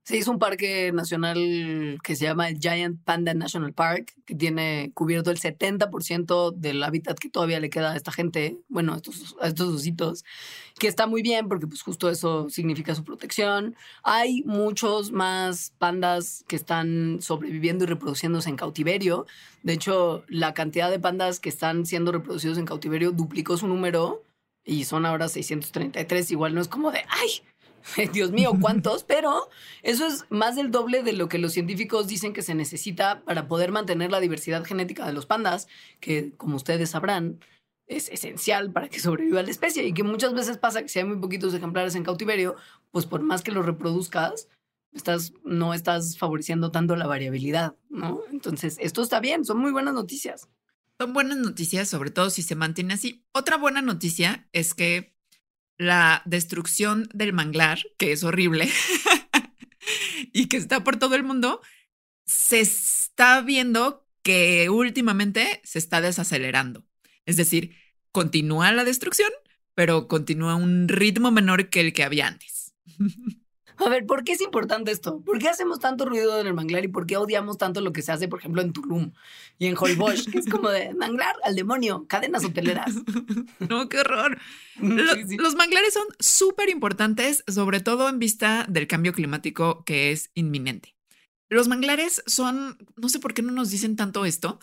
Se hizo un parque nacional que se llama el Giant Panda National Park, que tiene cubierto el 70% del hábitat que todavía le queda a esta gente, bueno, a estos, a estos ositos, que está muy bien porque pues justo eso significa su protección. Hay muchos más pandas que están sobreviviendo y reproduciéndose en cautiverio. De hecho, la cantidad de pandas que están siendo reproducidos en cautiverio duplicó su número y son ahora 633. Igual no es como de, ay, Dios mío, ¿cuántos? Pero eso es más del doble de lo que los científicos dicen que se necesita para poder mantener la diversidad genética de los pandas, que como ustedes sabrán, es esencial para que sobreviva la especie y que muchas veces pasa que si hay muy poquitos ejemplares en cautiverio, pues por más que los reproduzcas, estás, no estás favoreciendo tanto la variabilidad, ¿no? Entonces, esto está bien, son muy buenas noticias. Son buenas noticias, sobre todo si se mantiene así. Otra buena noticia es que la destrucción del manglar, que es horrible y que está por todo el mundo, se está viendo que últimamente se está desacelerando. Es decir, continúa la destrucción, pero continúa un ritmo menor que el que había antes. A ver, ¿por qué es importante esto? ¿Por qué hacemos tanto ruido en el manglar y por qué odiamos tanto lo que se hace, por ejemplo, en Tulum y en Holbox, que es como de manglar al demonio, cadenas hoteleras? No, qué horror. Los, sí, sí. los manglares son súper importantes, sobre todo en vista del cambio climático que es inminente. Los manglares son, no sé por qué no nos dicen tanto esto,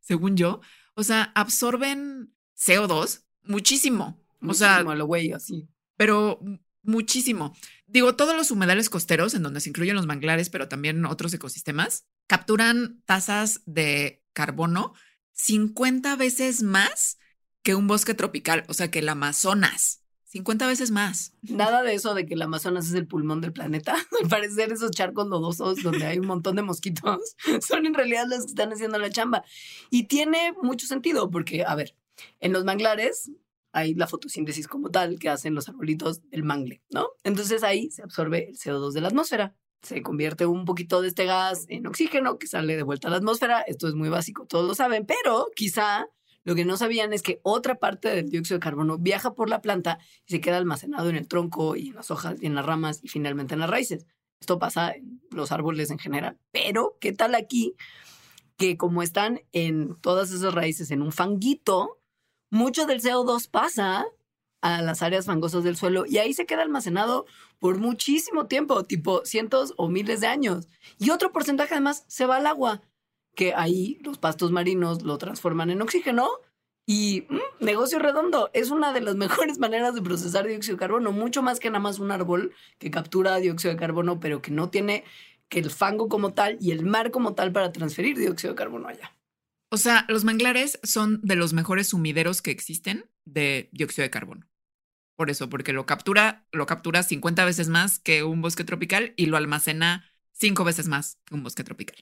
según yo, o sea, absorben CO2 muchísimo. muchísimo o sea, lo güey, así. Pero muchísimo. Digo, todos los humedales costeros, en donde se incluyen los manglares, pero también otros ecosistemas, capturan tasas de carbono 50 veces más que un bosque tropical, o sea, que el Amazonas. 50 veces más. Nada de eso de que el Amazonas es el pulmón del planeta. Al parecer esos charcos lodosos donde hay un montón de mosquitos son en realidad los que están haciendo la chamba. Y tiene mucho sentido porque, a ver, en los manglares hay la fotosíntesis como tal que hacen los arbolitos del mangle, ¿no? Entonces ahí se absorbe el CO2 de la atmósfera. se convierte un poquito de este gas en oxígeno que sale de vuelta a la atmósfera. Esto es muy básico, todos lo saben, pero quizá lo que no sabían es que otra parte del dióxido de carbono viaja por la planta y se queda almacenado en el tronco y en las hojas y en las ramas y finalmente en las raíces. Esto pasa en los árboles en general. Pero, ¿qué tal aquí? Que como están en todas esas raíces en un fanguito, mucho del CO2 pasa a las áreas fangosas del suelo y ahí se queda almacenado por muchísimo tiempo, tipo cientos o miles de años. Y otro porcentaje además se va al agua que ahí los pastos marinos lo transforman en oxígeno y mm, negocio redondo. Es una de las mejores maneras de procesar dióxido de carbono, mucho más que nada más un árbol que captura dióxido de carbono, pero que no tiene que el fango como tal y el mar como tal para transferir dióxido de carbono allá. O sea, los manglares son de los mejores sumideros que existen de dióxido de carbono. Por eso, porque lo captura, lo captura 50 veces más que un bosque tropical y lo almacena 5 veces más que un bosque tropical.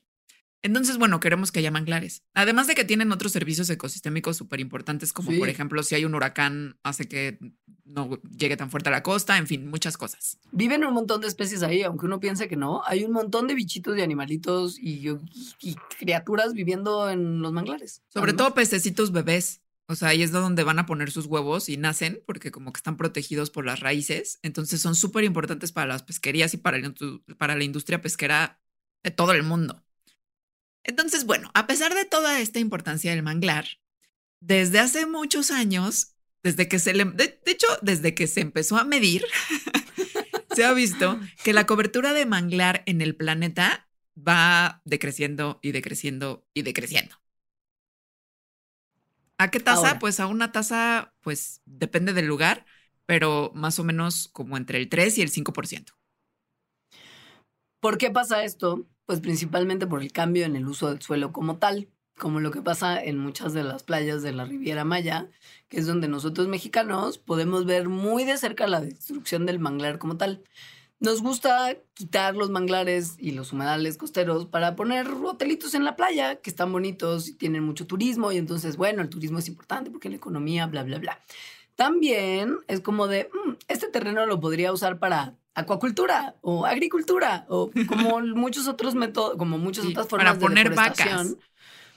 Entonces, bueno, queremos que haya manglares. Además de que tienen otros servicios ecosistémicos súper importantes, como por ejemplo, si hay un huracán, hace que no llegue tan fuerte a la costa, en fin, muchas cosas. Viven un montón de especies ahí, aunque uno piense que no. Hay un montón de bichitos y animalitos y, criaturas viviendo en los manglares. Sobre todo pececitos bebés. O sea, ahí es donde van a poner sus huevos y nacen, porque como que están protegidos por las raíces. Entonces son súper importantes para las pesquerías y para, para la industria pesquera de todo el mundo. Entonces, bueno, a pesar de toda esta importancia del manglar, desde hace muchos años, desde que se le, de, hecho, desde que se empezó a medir, se ha visto que la cobertura de manglar en el planeta va decreciendo y decreciendo y decreciendo. ¿A qué tasa? Pues a una tasa, pues depende del lugar, pero más o menos como entre el 3 y el 5%. ¿Por qué pasa esto? Pues principalmente por el cambio en el uso del suelo como tal, como lo que pasa en muchas de las playas de la Riviera Maya, que es donde nosotros mexicanos podemos ver muy de cerca la destrucción del manglar como tal. Nos gusta quitar los manglares y los humedales costeros para poner hotelitos en la playa que están bonitos y tienen mucho turismo y entonces, bueno, el turismo es importante porque la economía, bla, bla, bla. También es como de, mm, este terreno lo podría usar para acuacultura o agricultura o como muchos otros métodos, como muchas otras formas para poner vacas.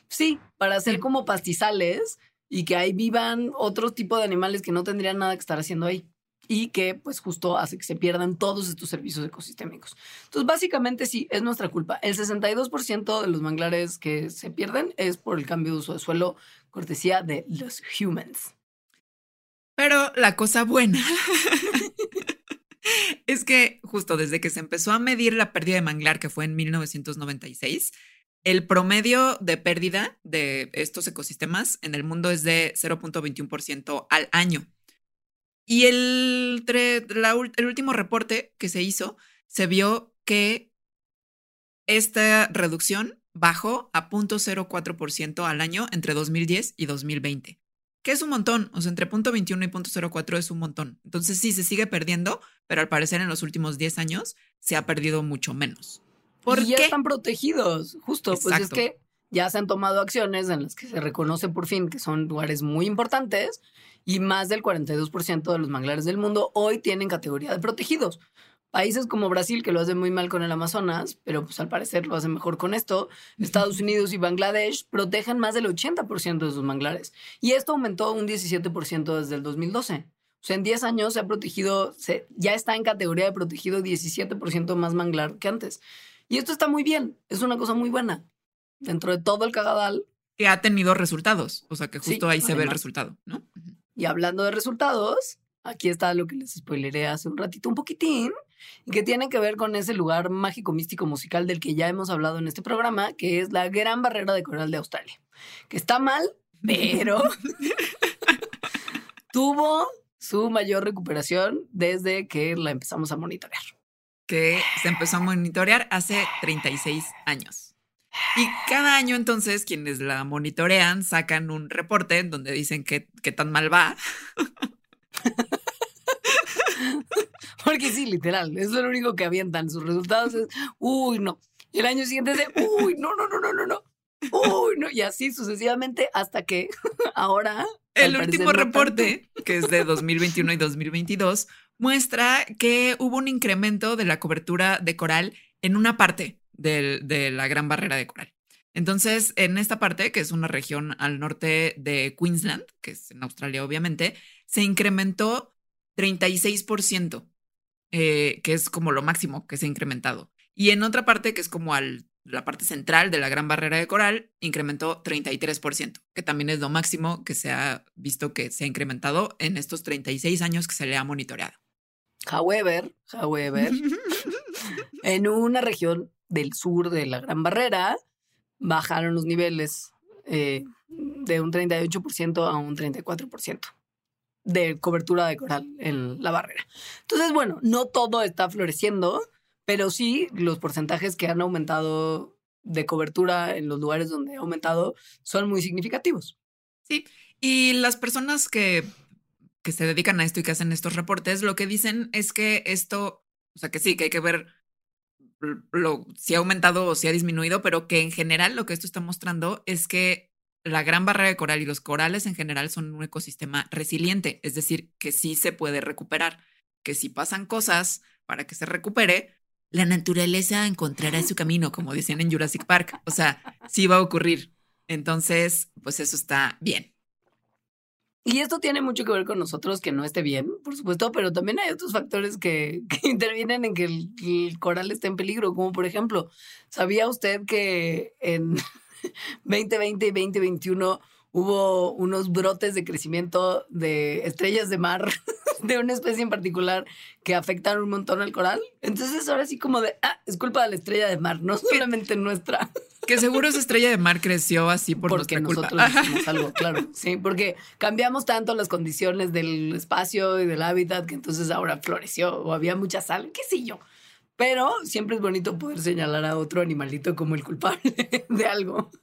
Sí, para hacer como pastizales y que ahí vivan otro tipo de animales que no tendrían nada que estar haciendo ahí y que pues justo hace que se pierdan todos estos servicios ecosistémicos. Entonces, básicamente sí, es nuestra culpa. El 62% de los manglares que se pierden es por el cambio de uso de suelo, cortesía de los humans. Pero la cosa buena es que justo desde que se empezó a medir la pérdida de manglar, que fue en 1996, el promedio de pérdida de estos ecosistemas en el mundo es de 0.21% al año. Y el, el último reporte que se hizo, se vio que esta reducción bajó a 0.04% al año entre 2010 y 2020 que es un montón, o sea, entre punto 21 y punto 04 es un montón. Entonces sí, se sigue perdiendo, pero al parecer en los últimos 10 años se ha perdido mucho menos. ¿Por y ya están protegidos, justo, pues es que ya se han tomado acciones en las que se reconoce por fin que son lugares muy importantes y más del 42% de los manglares del mundo hoy tienen categoría de protegidos. Países como Brasil, que lo hacen muy mal con el Amazonas, pero pues al parecer lo hacen mejor con esto, Estados Unidos y Bangladesh protegen más del 80% de sus manglares. Y esto aumentó un 17% desde el 2012. O sea, en 10 años se ha protegido, se, ya está en categoría de protegido 17% más manglar que antes. Y esto está muy bien, es una cosa muy buena. Dentro de todo el cagadal. Que ha tenido resultados, o sea que justo ahí se ve el resultado, ¿no? Y hablando de resultados, aquí está lo que les spoileré hace un ratito un poquitín y que tiene que ver con ese lugar mágico, místico, musical del que ya hemos hablado en este programa, que es la Gran Barrera de Coral de Australia, que está mal, pero tuvo su mayor recuperación desde que la empezamos a monitorear. Que se empezó a monitorear hace 36 años. Y cada año entonces quienes la monitorean sacan un reporte donde dicen que, que tan mal va. Porque sí, literal, es lo único que avientan. Sus resultados es, uy, no. Y el año siguiente es de, uy, no, no, no, no, no, no. Uy, no. Y así sucesivamente hasta que ahora. El último reporte, que es de 2021 y 2022, muestra que hubo un incremento de la cobertura de coral en una parte de la gran barrera de coral. Entonces, en esta parte, que es una región al norte de Queensland, que es en Australia obviamente, se incrementó 36%, eh, que es como lo máximo que se ha incrementado. Y en otra parte, que es como al, la parte central de la gran barrera de coral, incrementó 33%, que también es lo máximo que se ha visto que se ha incrementado en estos 36 años que se le ha monitoreado. However, however, en una región del sur de la Gran Barrera bajaron los niveles eh, de un 38% a un 34% de cobertura de coral en la barrera. Entonces, bueno, no todo está floreciendo, pero sí los porcentajes que han aumentado de cobertura en los lugares donde ha aumentado son muy significativos. Sí, y las personas que, que se dedican a esto y que hacen estos reportes, lo que dicen es que esto, o sea, que sí, que hay que ver lo, si ha aumentado o si ha disminuido, pero que en general lo que esto está mostrando es que la gran barrera de coral y los corales en general son un ecosistema resiliente, es decir, que sí se puede recuperar, que si pasan cosas para que se recupere, la naturaleza encontrará su camino, como decían en Jurassic Park, o sea, sí va a ocurrir. Entonces, pues eso está bien. Y esto tiene mucho que ver con nosotros que no esté bien, por supuesto, pero también hay otros factores que, intervienen en que el, coral esté en peligro, como por ejemplo, ¿sabía usted que en 2020 y 2021 hubo unos brotes de crecimiento de estrellas de mar de una especie en particular que afectan un montón al coral. Entonces ahora sí como de, ah, es culpa de la estrella de mar, no solamente nuestra. Que seguro esa estrella de mar creció así por porque nosotros hicimos algo, claro. Sí, porque cambiamos tanto las condiciones del espacio y del hábitat que entonces ahora floreció o había mucha sal, qué sé yo. Pero siempre es bonito poder señalar a otro animalito como el culpable de algo.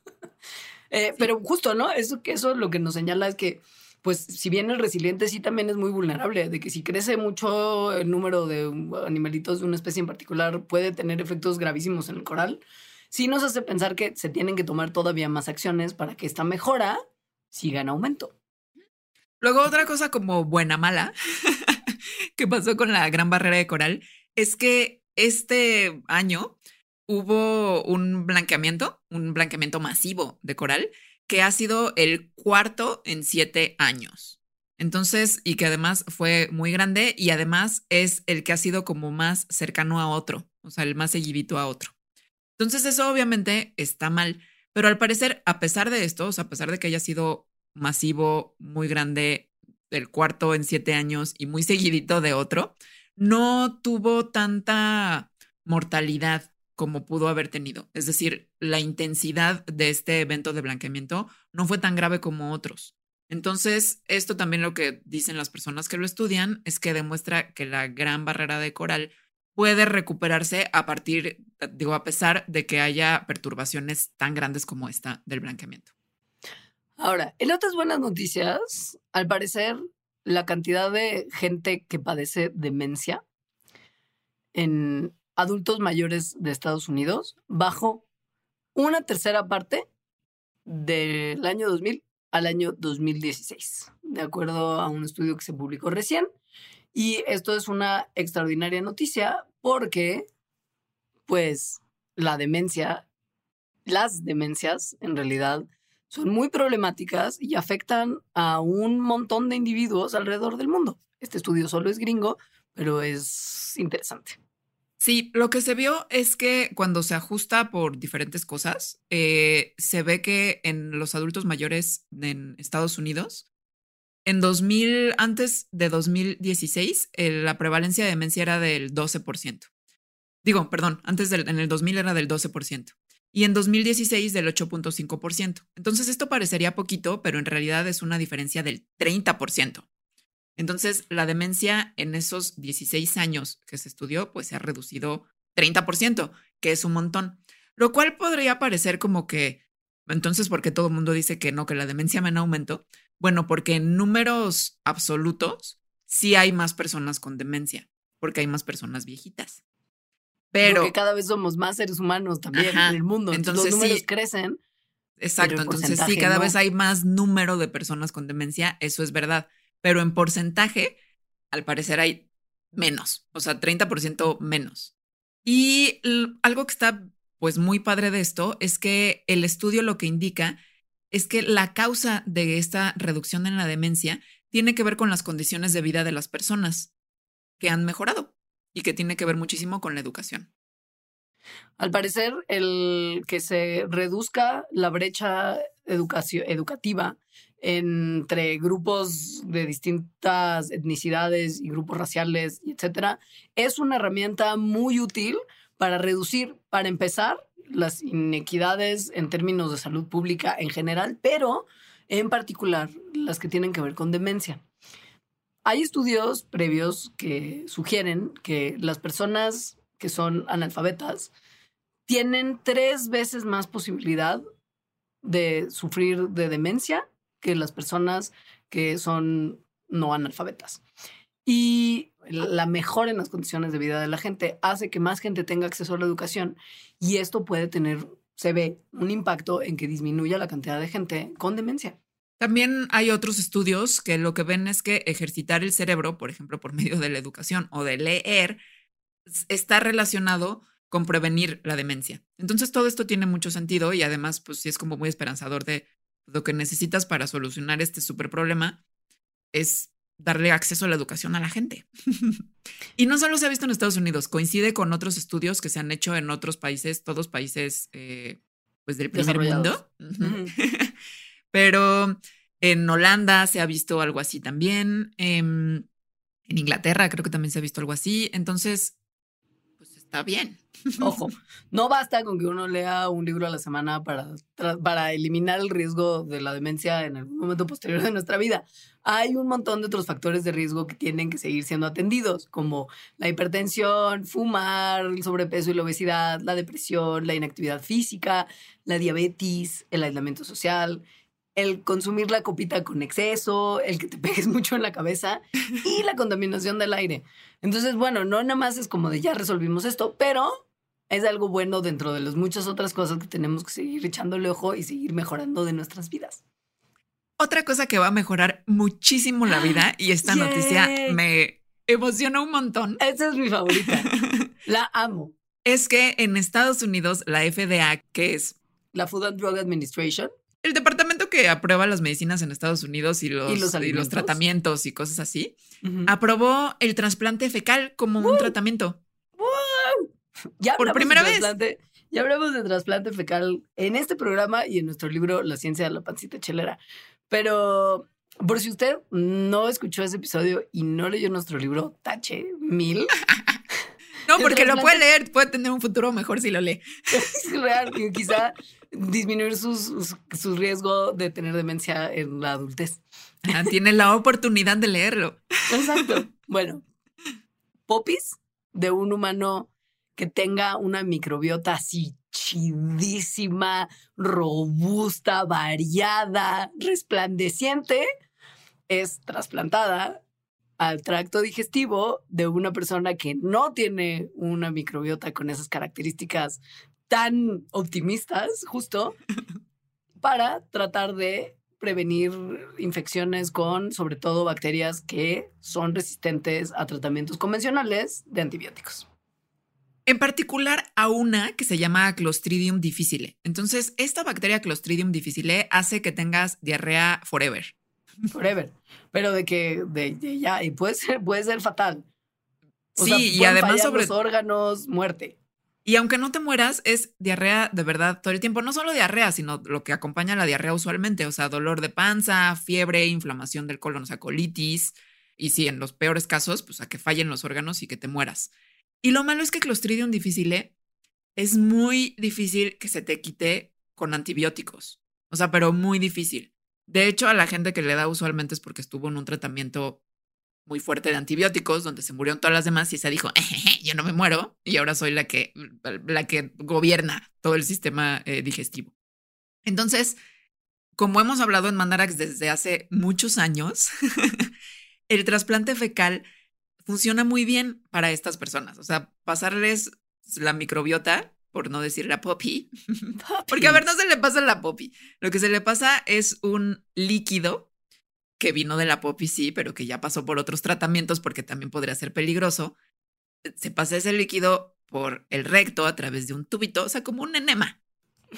Eh, pero justo, ¿no? Eso, eso lo que nos señala es que pues si bien el resiliente sí también es muy vulnerable, de que si crece mucho el número de animalitos de una especie en particular puede tener efectos gravísimos en el coral, sí nos hace pensar que se tienen que tomar todavía más acciones para que esta mejora siga en aumento. Luego otra cosa como buena mala que pasó con la gran barrera de coral es que este año hubo un blanqueamiento, un blanqueamiento masivo de coral que ha sido el cuarto en siete años. Entonces, y que además fue muy grande y además es el que ha sido como más cercano a otro, o sea, el más seguidito a otro. Entonces, eso obviamente está mal, pero al parecer, a pesar de esto, o sea, a pesar de que haya sido masivo, muy grande, el cuarto en siete años y muy seguidito de otro, no tuvo tanta mortalidad como pudo haber tenido. Es decir, la intensidad de este evento de blanqueamiento no fue tan grave como otros. Entonces, esto también lo que dicen las personas que lo estudian es que demuestra que la gran barrera de coral puede recuperarse a partir, digo, a pesar de que haya perturbaciones tan grandes como esta del blanqueamiento. Ahora, en otras buenas noticias, al parecer, la cantidad de gente que padece demencia en adultos mayores de Estados Unidos bajó una tercera parte del año 2000 al año 2016, de acuerdo a un estudio que se publicó recién. Y esto es una extraordinaria noticia porque, pues, la demencia, las demencias en realidad son muy problemáticas y afectan a un montón de individuos alrededor del mundo. Este estudio solo es gringo, pero es interesante. Sí, lo que se vio es que cuando se ajusta por diferentes cosas, eh, se ve que en los adultos mayores en Estados Unidos, en 2000, antes de 2016, la prevalencia de demencia era del 12%. Digo, perdón, antes del, en el 2000 era del 12% y en 2016 del 8.5%. Entonces esto parecería poquito, pero en realidad es una diferencia del 30%. Entonces, la demencia en esos 16 años que se estudió, pues se ha reducido 30%, que es un montón. Lo cual podría parecer como que, entonces, ¿por qué todo el mundo dice que no, que la demencia me en aumento? Bueno, porque en números absolutos sí hay más personas con demencia, porque hay más personas viejitas. Pero porque cada vez somos más seres humanos también en el mundo. Entonces, los números crecen. Exacto, entonces sí, cada vez hay más número de personas con demencia, eso es verdad pero en porcentaje, al parecer hay menos, o sea, 30% menos. Y algo que está pues muy padre de esto es que el estudio lo que indica es que la causa de esta reducción en la demencia tiene que ver con las condiciones de vida de las personas que han mejorado y que tiene que ver muchísimo con la educación. Al parecer, el que se reduzca la brecha educativa entre grupos de distintas etnicidades y grupos raciales, etcétera, es una herramienta muy útil para reducir, para empezar, las inequidades en términos de salud pública en general, pero en particular las que tienen que ver con demencia. Hay estudios previos que sugieren que las personas que son analfabetas tienen tres veces más posibilidad de sufrir de demencia que las personas que son no analfabetas. Y la mejora en las condiciones de vida de la gente hace que más gente tenga acceso a la educación y esto puede tener, se ve, un impacto en que disminuya la cantidad de gente con demencia. También hay otros estudios que lo que ven es que ejercitar el cerebro, por ejemplo, por medio de la educación o de leer, está relacionado con prevenir la demencia. Entonces todo esto tiene mucho sentido y además pues sí es como muy esperanzador de lo que necesitas para solucionar este súper problema es darle acceso a la educación a la gente. y no solo se ha visto en Estados Unidos, coincide con otros estudios que se han hecho en otros países, todos países eh, pues del primer mundo. Pero en Holanda se ha visto algo así también. Em, en Inglaterra creo que también se ha visto algo así. Entonces, está bien. Ojo, no basta con que uno lea un libro a la semana para, para eliminar el riesgo de la demencia en algún momento posterior de nuestra vida. Hay un montón de otros factores de riesgo que tienen que seguir siendo atendidos, como la hipertensión, fumar, el sobrepeso y la obesidad, la depresión, la inactividad física, la diabetes, el aislamiento social, el consumir la copita con exceso, el que te pegues mucho en la cabeza y la contaminación del aire. Entonces, bueno, no nada más es como de ya resolvimos esto, pero es algo bueno dentro de las muchas otras cosas que tenemos que seguir echándole ojo y seguir mejorando de nuestras vidas. Otra cosa que va a mejorar muchísimo la vida y esta noticia me emociona un montón. Esa es mi favorita. la amo. Es que en Estados Unidos la FDA, que es la Food and Drug Administration, el departamento que aprueba las medicinas en Estados Unidos y los, ¿Y los, tratamientos y cosas así, aprobó el trasplante fecal como un tratamiento. Ya Por primera vez. Ya hablamos de trasplante fecal en este programa y en nuestro libro La ciencia de la pancita chelera. Pero por si usted no escuchó ese episodio y no leyó nuestro libro, tache mil. no, porque lo puede leer, puede tener un futuro mejor si lo lee. es real, quizá disminuir sus, su riesgo de tener demencia en la adultez. Ah, tiene la oportunidad de leerlo. Exacto. Bueno, popis de un humano que tenga una microbiota así chidísima, robusta, variada, resplandeciente, es trasplantada al tracto digestivo de una persona que no tiene una microbiota con esas características tan optimistas, justo, para tratar de prevenir infecciones con, sobre todo, bacterias que son resistentes a tratamientos convencionales de antibióticos. En particular a una que se llama Clostridium difficile. Entonces, esta bacteria Clostridium difficile hace que tengas diarrea forever. Forever. Pero de que de, ya, y puede ser, puede ser fatal. sí, y además sobre los órganos, muerte. Y aunque no te mueras, es diarrea de verdad todo el tiempo. No solo diarrea, sino lo que acompaña a la diarrea usualmente. O sea, dolor de panza, fiebre, inflamación del colon, o sea, colitis. Y sí, en los peores casos, pues a que fallen los órganos y que te mueras. Y lo malo es que Clostridium difficile es muy difícil que se te quite con antibióticos. O sea, pero muy difícil. De hecho, a la gente que le da usualmente es porque estuvo en un tratamiento muy fuerte de antibióticos, donde se murieron todas las demás y se dijo, yo no me muero y ahora soy la que, la que gobierna todo el sistema eh, digestivo. Entonces, como hemos hablado en Mandarax desde hace muchos años, el trasplante fecal funciona muy bien para estas personas. O sea, pasarles la microbiota, por no decir la poppy, porque a ver, no se le pasa la poppy. Lo que se le pasa es un líquido que vino de la poppy, sí, pero que ya pasó por otros tratamientos porque también podría ser peligroso. Se pasa ese líquido por el recto a través de un tubito, o sea, como un enema.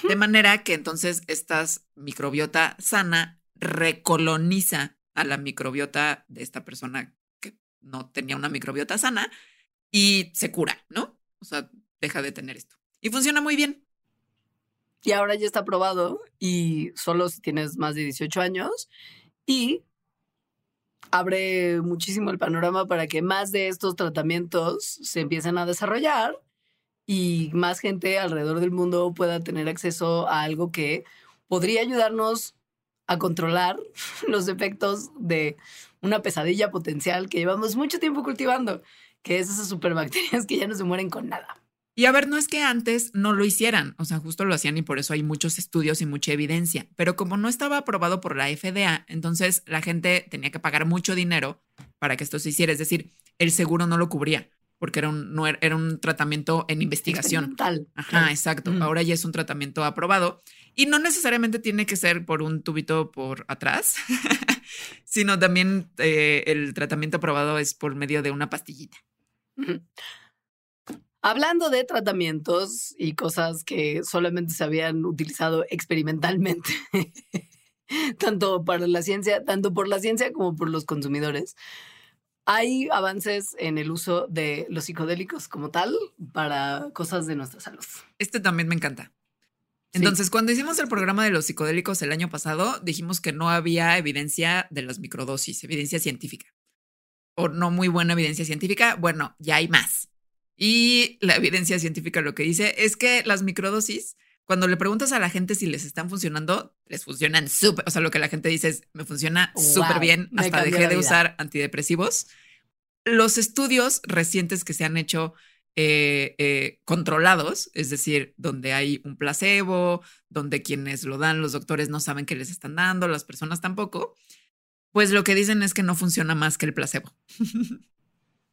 De manera que entonces esta microbiota sana recoloniza a la microbiota de esta persona que no tenía una microbiota sana y se cura, ¿no? O sea, deja de tener esto. Y funciona muy bien. Y ahora ya está probado y solo si tienes más de 18 años y abre muchísimo el panorama para que más de estos tratamientos se empiecen a desarrollar y más gente alrededor del mundo pueda tener acceso a algo que podría ayudarnos a controlar los efectos de una pesadilla potencial que llevamos mucho tiempo cultivando, que es esas superbacterias que ya no se mueren con nada. Y a ver, no es que antes no lo hicieran, o sea, justo lo hacían y por eso hay muchos estudios y mucha evidencia, pero como no estaba aprobado por la FDA, entonces la gente tenía que pagar mucho dinero para que esto se hiciera, es decir, el seguro no lo cubría porque era un, no era, un tratamiento en investigación. Ajá, exacto. Ahora ya es un tratamiento aprobado y no necesariamente tiene que ser por un tubito por atrás, sino también eh, el tratamiento aprobado es por medio de una pastillita. Hablando de tratamientos y cosas que solamente se habían utilizado experimentalmente, tanto para la ciencia, tanto por la ciencia como por los consumidores, hay avances en el uso de los psicodélicos como tal para cosas de nuestra salud. Este también me encanta. Entonces, cuando hicimos el programa de los psicodélicos el año pasado, dijimos que no había evidencia de las microdosis, evidencia científica. O no muy buena evidencia científica. Bueno, ya hay más. Y la evidencia científica lo que dice es que las microdosis, cuando le preguntas a la gente si les están funcionando, les funcionan súper. O sea, lo que la gente dice es, me funciona súper bien, hasta dejé de usar antidepresivos. Los estudios recientes que se han hecho eh, eh, controlados, es decir, donde hay un placebo, donde quienes lo dan, los doctores no saben qué les están dando, las personas tampoco, pues lo que dicen es que no funciona más que el placebo.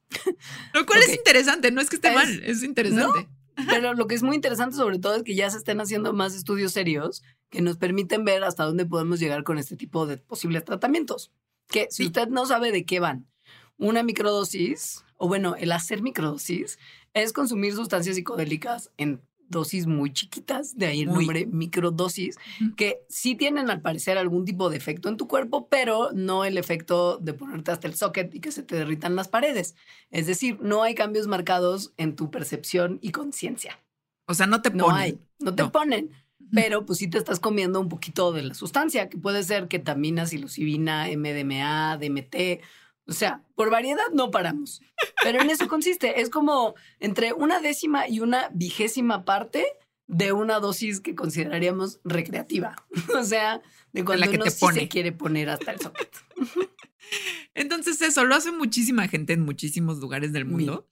Lo cual es interesante, no es que esté mal, es interesante. pero lo que es muy interesante sobre todo es que ya se estén haciendo más estudios serios que nos permiten ver hasta dónde podemos llegar con este tipo de posibles tratamientos. Que si usted no sabe de qué van, una microdosis, o bueno, el hacer microdosis, es consumir sustancias psicodélicas en dosis muy chiquitas, de ahí el nombre microdosis, que sí tienen al parecer algún tipo de efecto en tu cuerpo, pero no el efecto de ponerte hasta el socket y que se te derritan las paredes. Es decir, no hay cambios marcados en tu percepción y conciencia. O sea, no te ponen. No hay, no te ponen. Pero pues sí te estás comiendo un poquito de la sustancia, que puede ser ketamina, psilocibina, MDMA, DMT, o sea, por variedad no paramos. Pero en eso consiste. Es como entre una décima y una vigésima parte de una dosis que consideraríamos recreativa. O sea, de cuando la que te se quiere poner hasta el socket. Entonces eso lo hace muchísima gente en muchísimos lugares del mundo.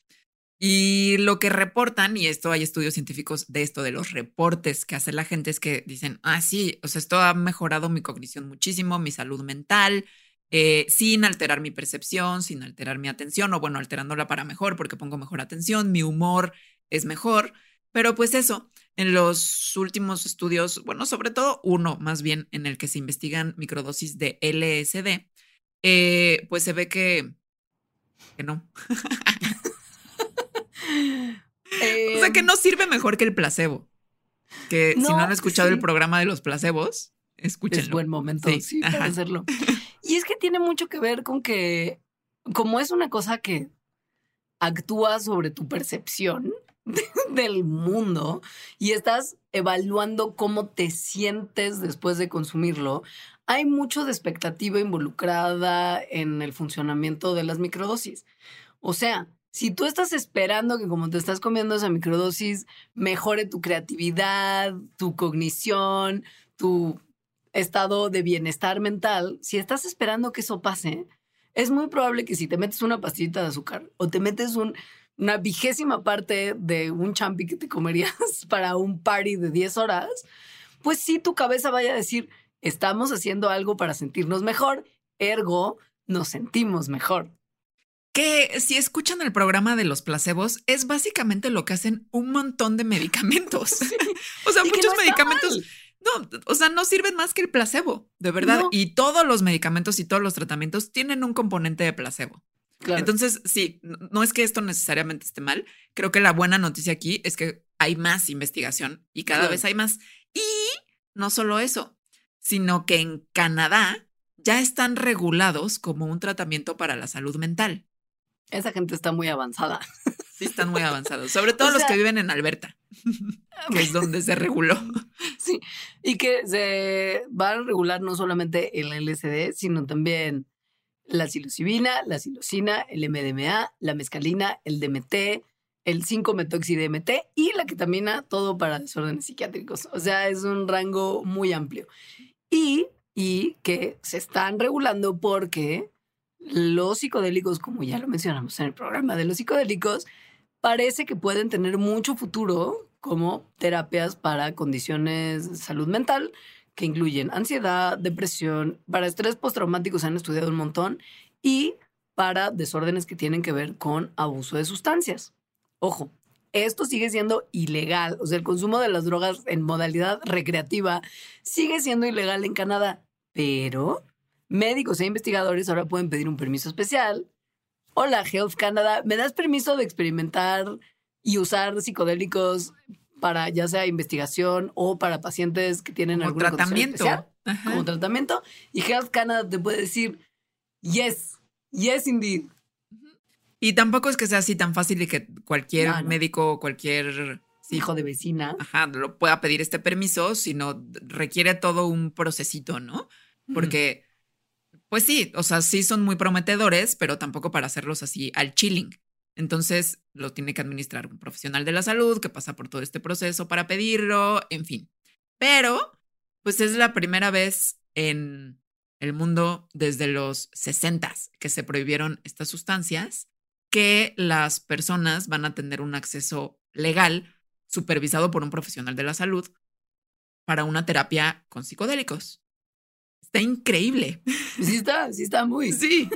Y lo que reportan, y esto hay estudios científicos de esto, de los reportes que hace la gente, es que dicen, ah, sí, o sea, esto ha mejorado mi cognición muchísimo, mi salud mental, eh, sin alterar mi percepción, sin alterar mi atención, o bueno, alterándola para mejor porque pongo mejor atención, mi humor es mejor, pero pues eso, en los últimos estudios, bueno, sobre todo uno más bien en el que se investigan microdosis de LSD, eh, pues se ve que, que no. o sea, que no sirve mejor que el placebo. Que si no han escuchado el programa de los placebos, escúchenlo. Es buen momento, sí, para hacerlo. Y es que tiene mucho que ver con que, como es una cosa que actúa sobre tu percepción del mundo y estás evaluando cómo te sientes después de consumirlo, hay mucho de expectativa involucrada en el funcionamiento de las microdosis. O sea, si tú estás esperando que como te estás comiendo esa microdosis mejore tu creatividad, tu cognición, tu estado de bienestar mental, si estás esperando que eso pase, es muy probable que si te metes una pastillita de azúcar o te metes una vigésima parte de un champi que te comerías para un party de 10 horas, pues sí tu cabeza vaya a decir, estamos haciendo algo para sentirnos mejor, ergo nos sentimos mejor. Que si escuchan el programa de los placebos, es básicamente lo que hacen un montón de medicamentos. o sea, muchos medicamentos no, o sea, no sirven más que el placebo, de verdad. Y todos los medicamentos y todos los tratamientos tienen un componente de placebo. Claro. Entonces, sí, no es que esto necesariamente esté mal. Creo que la buena noticia aquí es que hay más investigación y cada Claro. vez hay más. Y no solo eso, sino que en Canadá ya están regulados como un tratamiento para la salud mental. Esa gente está muy avanzada. Sí, están muy avanzados. Sobre todo O los que viven en Alberta, que es donde se reguló. Sí, y que se va a regular no solamente el LSD, sino también la psilocibina, la psilocina, el MDMA, la mescalina, el DMT, el 5-metoxi-DMT y la ketamina, todo para desórdenes psiquiátricos. O sea, es un rango muy amplio. Y, y que se están regulando porque los psicodélicos, como ya lo mencionamos en el programa de los psicodélicos, parece que pueden tener mucho futuro como terapias para condiciones de salud mental que incluyen ansiedad, depresión, para estrés postraumático se han estudiado un montón y para desórdenes que tienen que ver con abuso de sustancias. Ojo, esto sigue siendo ilegal, o sea, el consumo de las drogas en modalidad recreativa sigue siendo ilegal en Canadá, pero médicos e investigadores ahora pueden pedir un permiso especial Hola, Health Canada, ¿me das permiso de experimentar y usar psicodélicos para ya sea investigación o para pacientes que tienen Como alguna tratamiento. especial, como tratamiento? Y Health Canada te puede decir, yes, yes indeed. Y tampoco es que sea así tan fácil y que cualquier No, no. médico o cualquier sí, Hijo de vecina. ajá, lo pueda pedir este permiso, sino requiere todo un procesito, ¿no? Porque, pues sí, o sea, sí son muy prometedores, pero tampoco para hacerlos así al chilling. Entonces lo tiene que administrar un profesional de la salud que pasa por todo este proceso para pedirlo, en fin. Pero, pues es la primera vez en el mundo desde los 60 que se prohibieron estas sustancias, que las personas van a tener un acceso legal supervisado por un profesional de la salud para una terapia con psicodélicos. Está increíble. Sí está, sí está muy. Sí.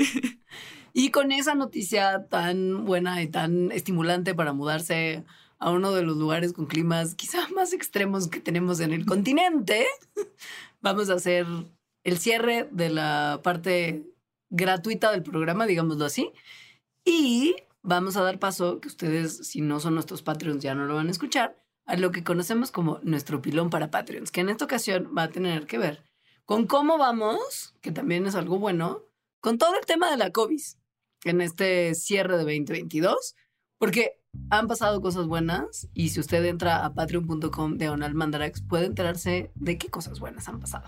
Y con esa noticia tan buena y tan estimulante para mudarse a uno de los lugares con climas quizá más extremos que tenemos en el continente, vamos a hacer el cierre de la parte gratuita del programa, digámoslo así. Y vamos a dar paso, que ustedes, si no son nuestros Patreons, ya no lo van a escuchar, a lo que conocemos como nuestro pilón para Patreons, que en esta ocasión va a tener que ver con cómo vamos, que también es algo bueno, con todo el tema de la COVID en este cierre de 2022, porque han pasado cosas buenas y si usted entra a patreon.com diagonal mandarax puede enterarse de qué cosas buenas han pasado.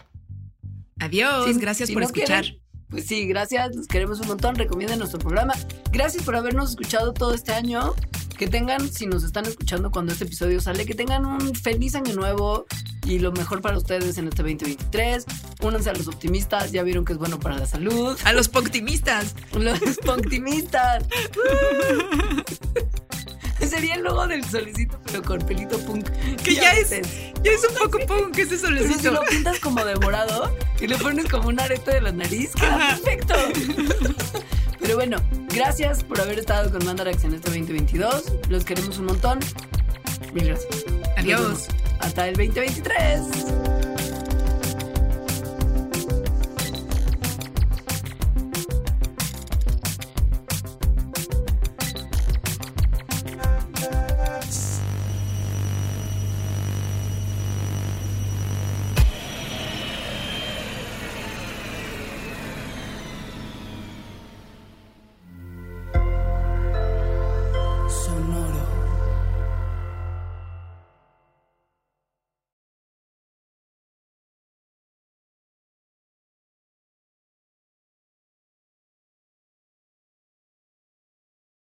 Adiós. Si- Gracias si por no escuchar. quieren, pues sí, gracias, los queremos un montón, recomienden nuestro programa. Gracias por habernos escuchado todo este año. Que tengan, si nos están escuchando cuando este episodio sale, que tengan un feliz año nuevo y lo mejor para ustedes en este 2023. Únanse a los optimistas, ya vieron que es bueno para la salud. A los optimistas. Los optimistas. Sería el logo del solecito, pero con pelito punk. Que ya es-. Ya es un poco punk ese Pero si lo pintas como de morado y le pones como un arete de la nariz, queda Ajá. perfecto. Pero bueno, gracias por haber estado con Mandarax en este 2022. Los queremos un montón. Mil gracias. Adiós. Hasta el 2023.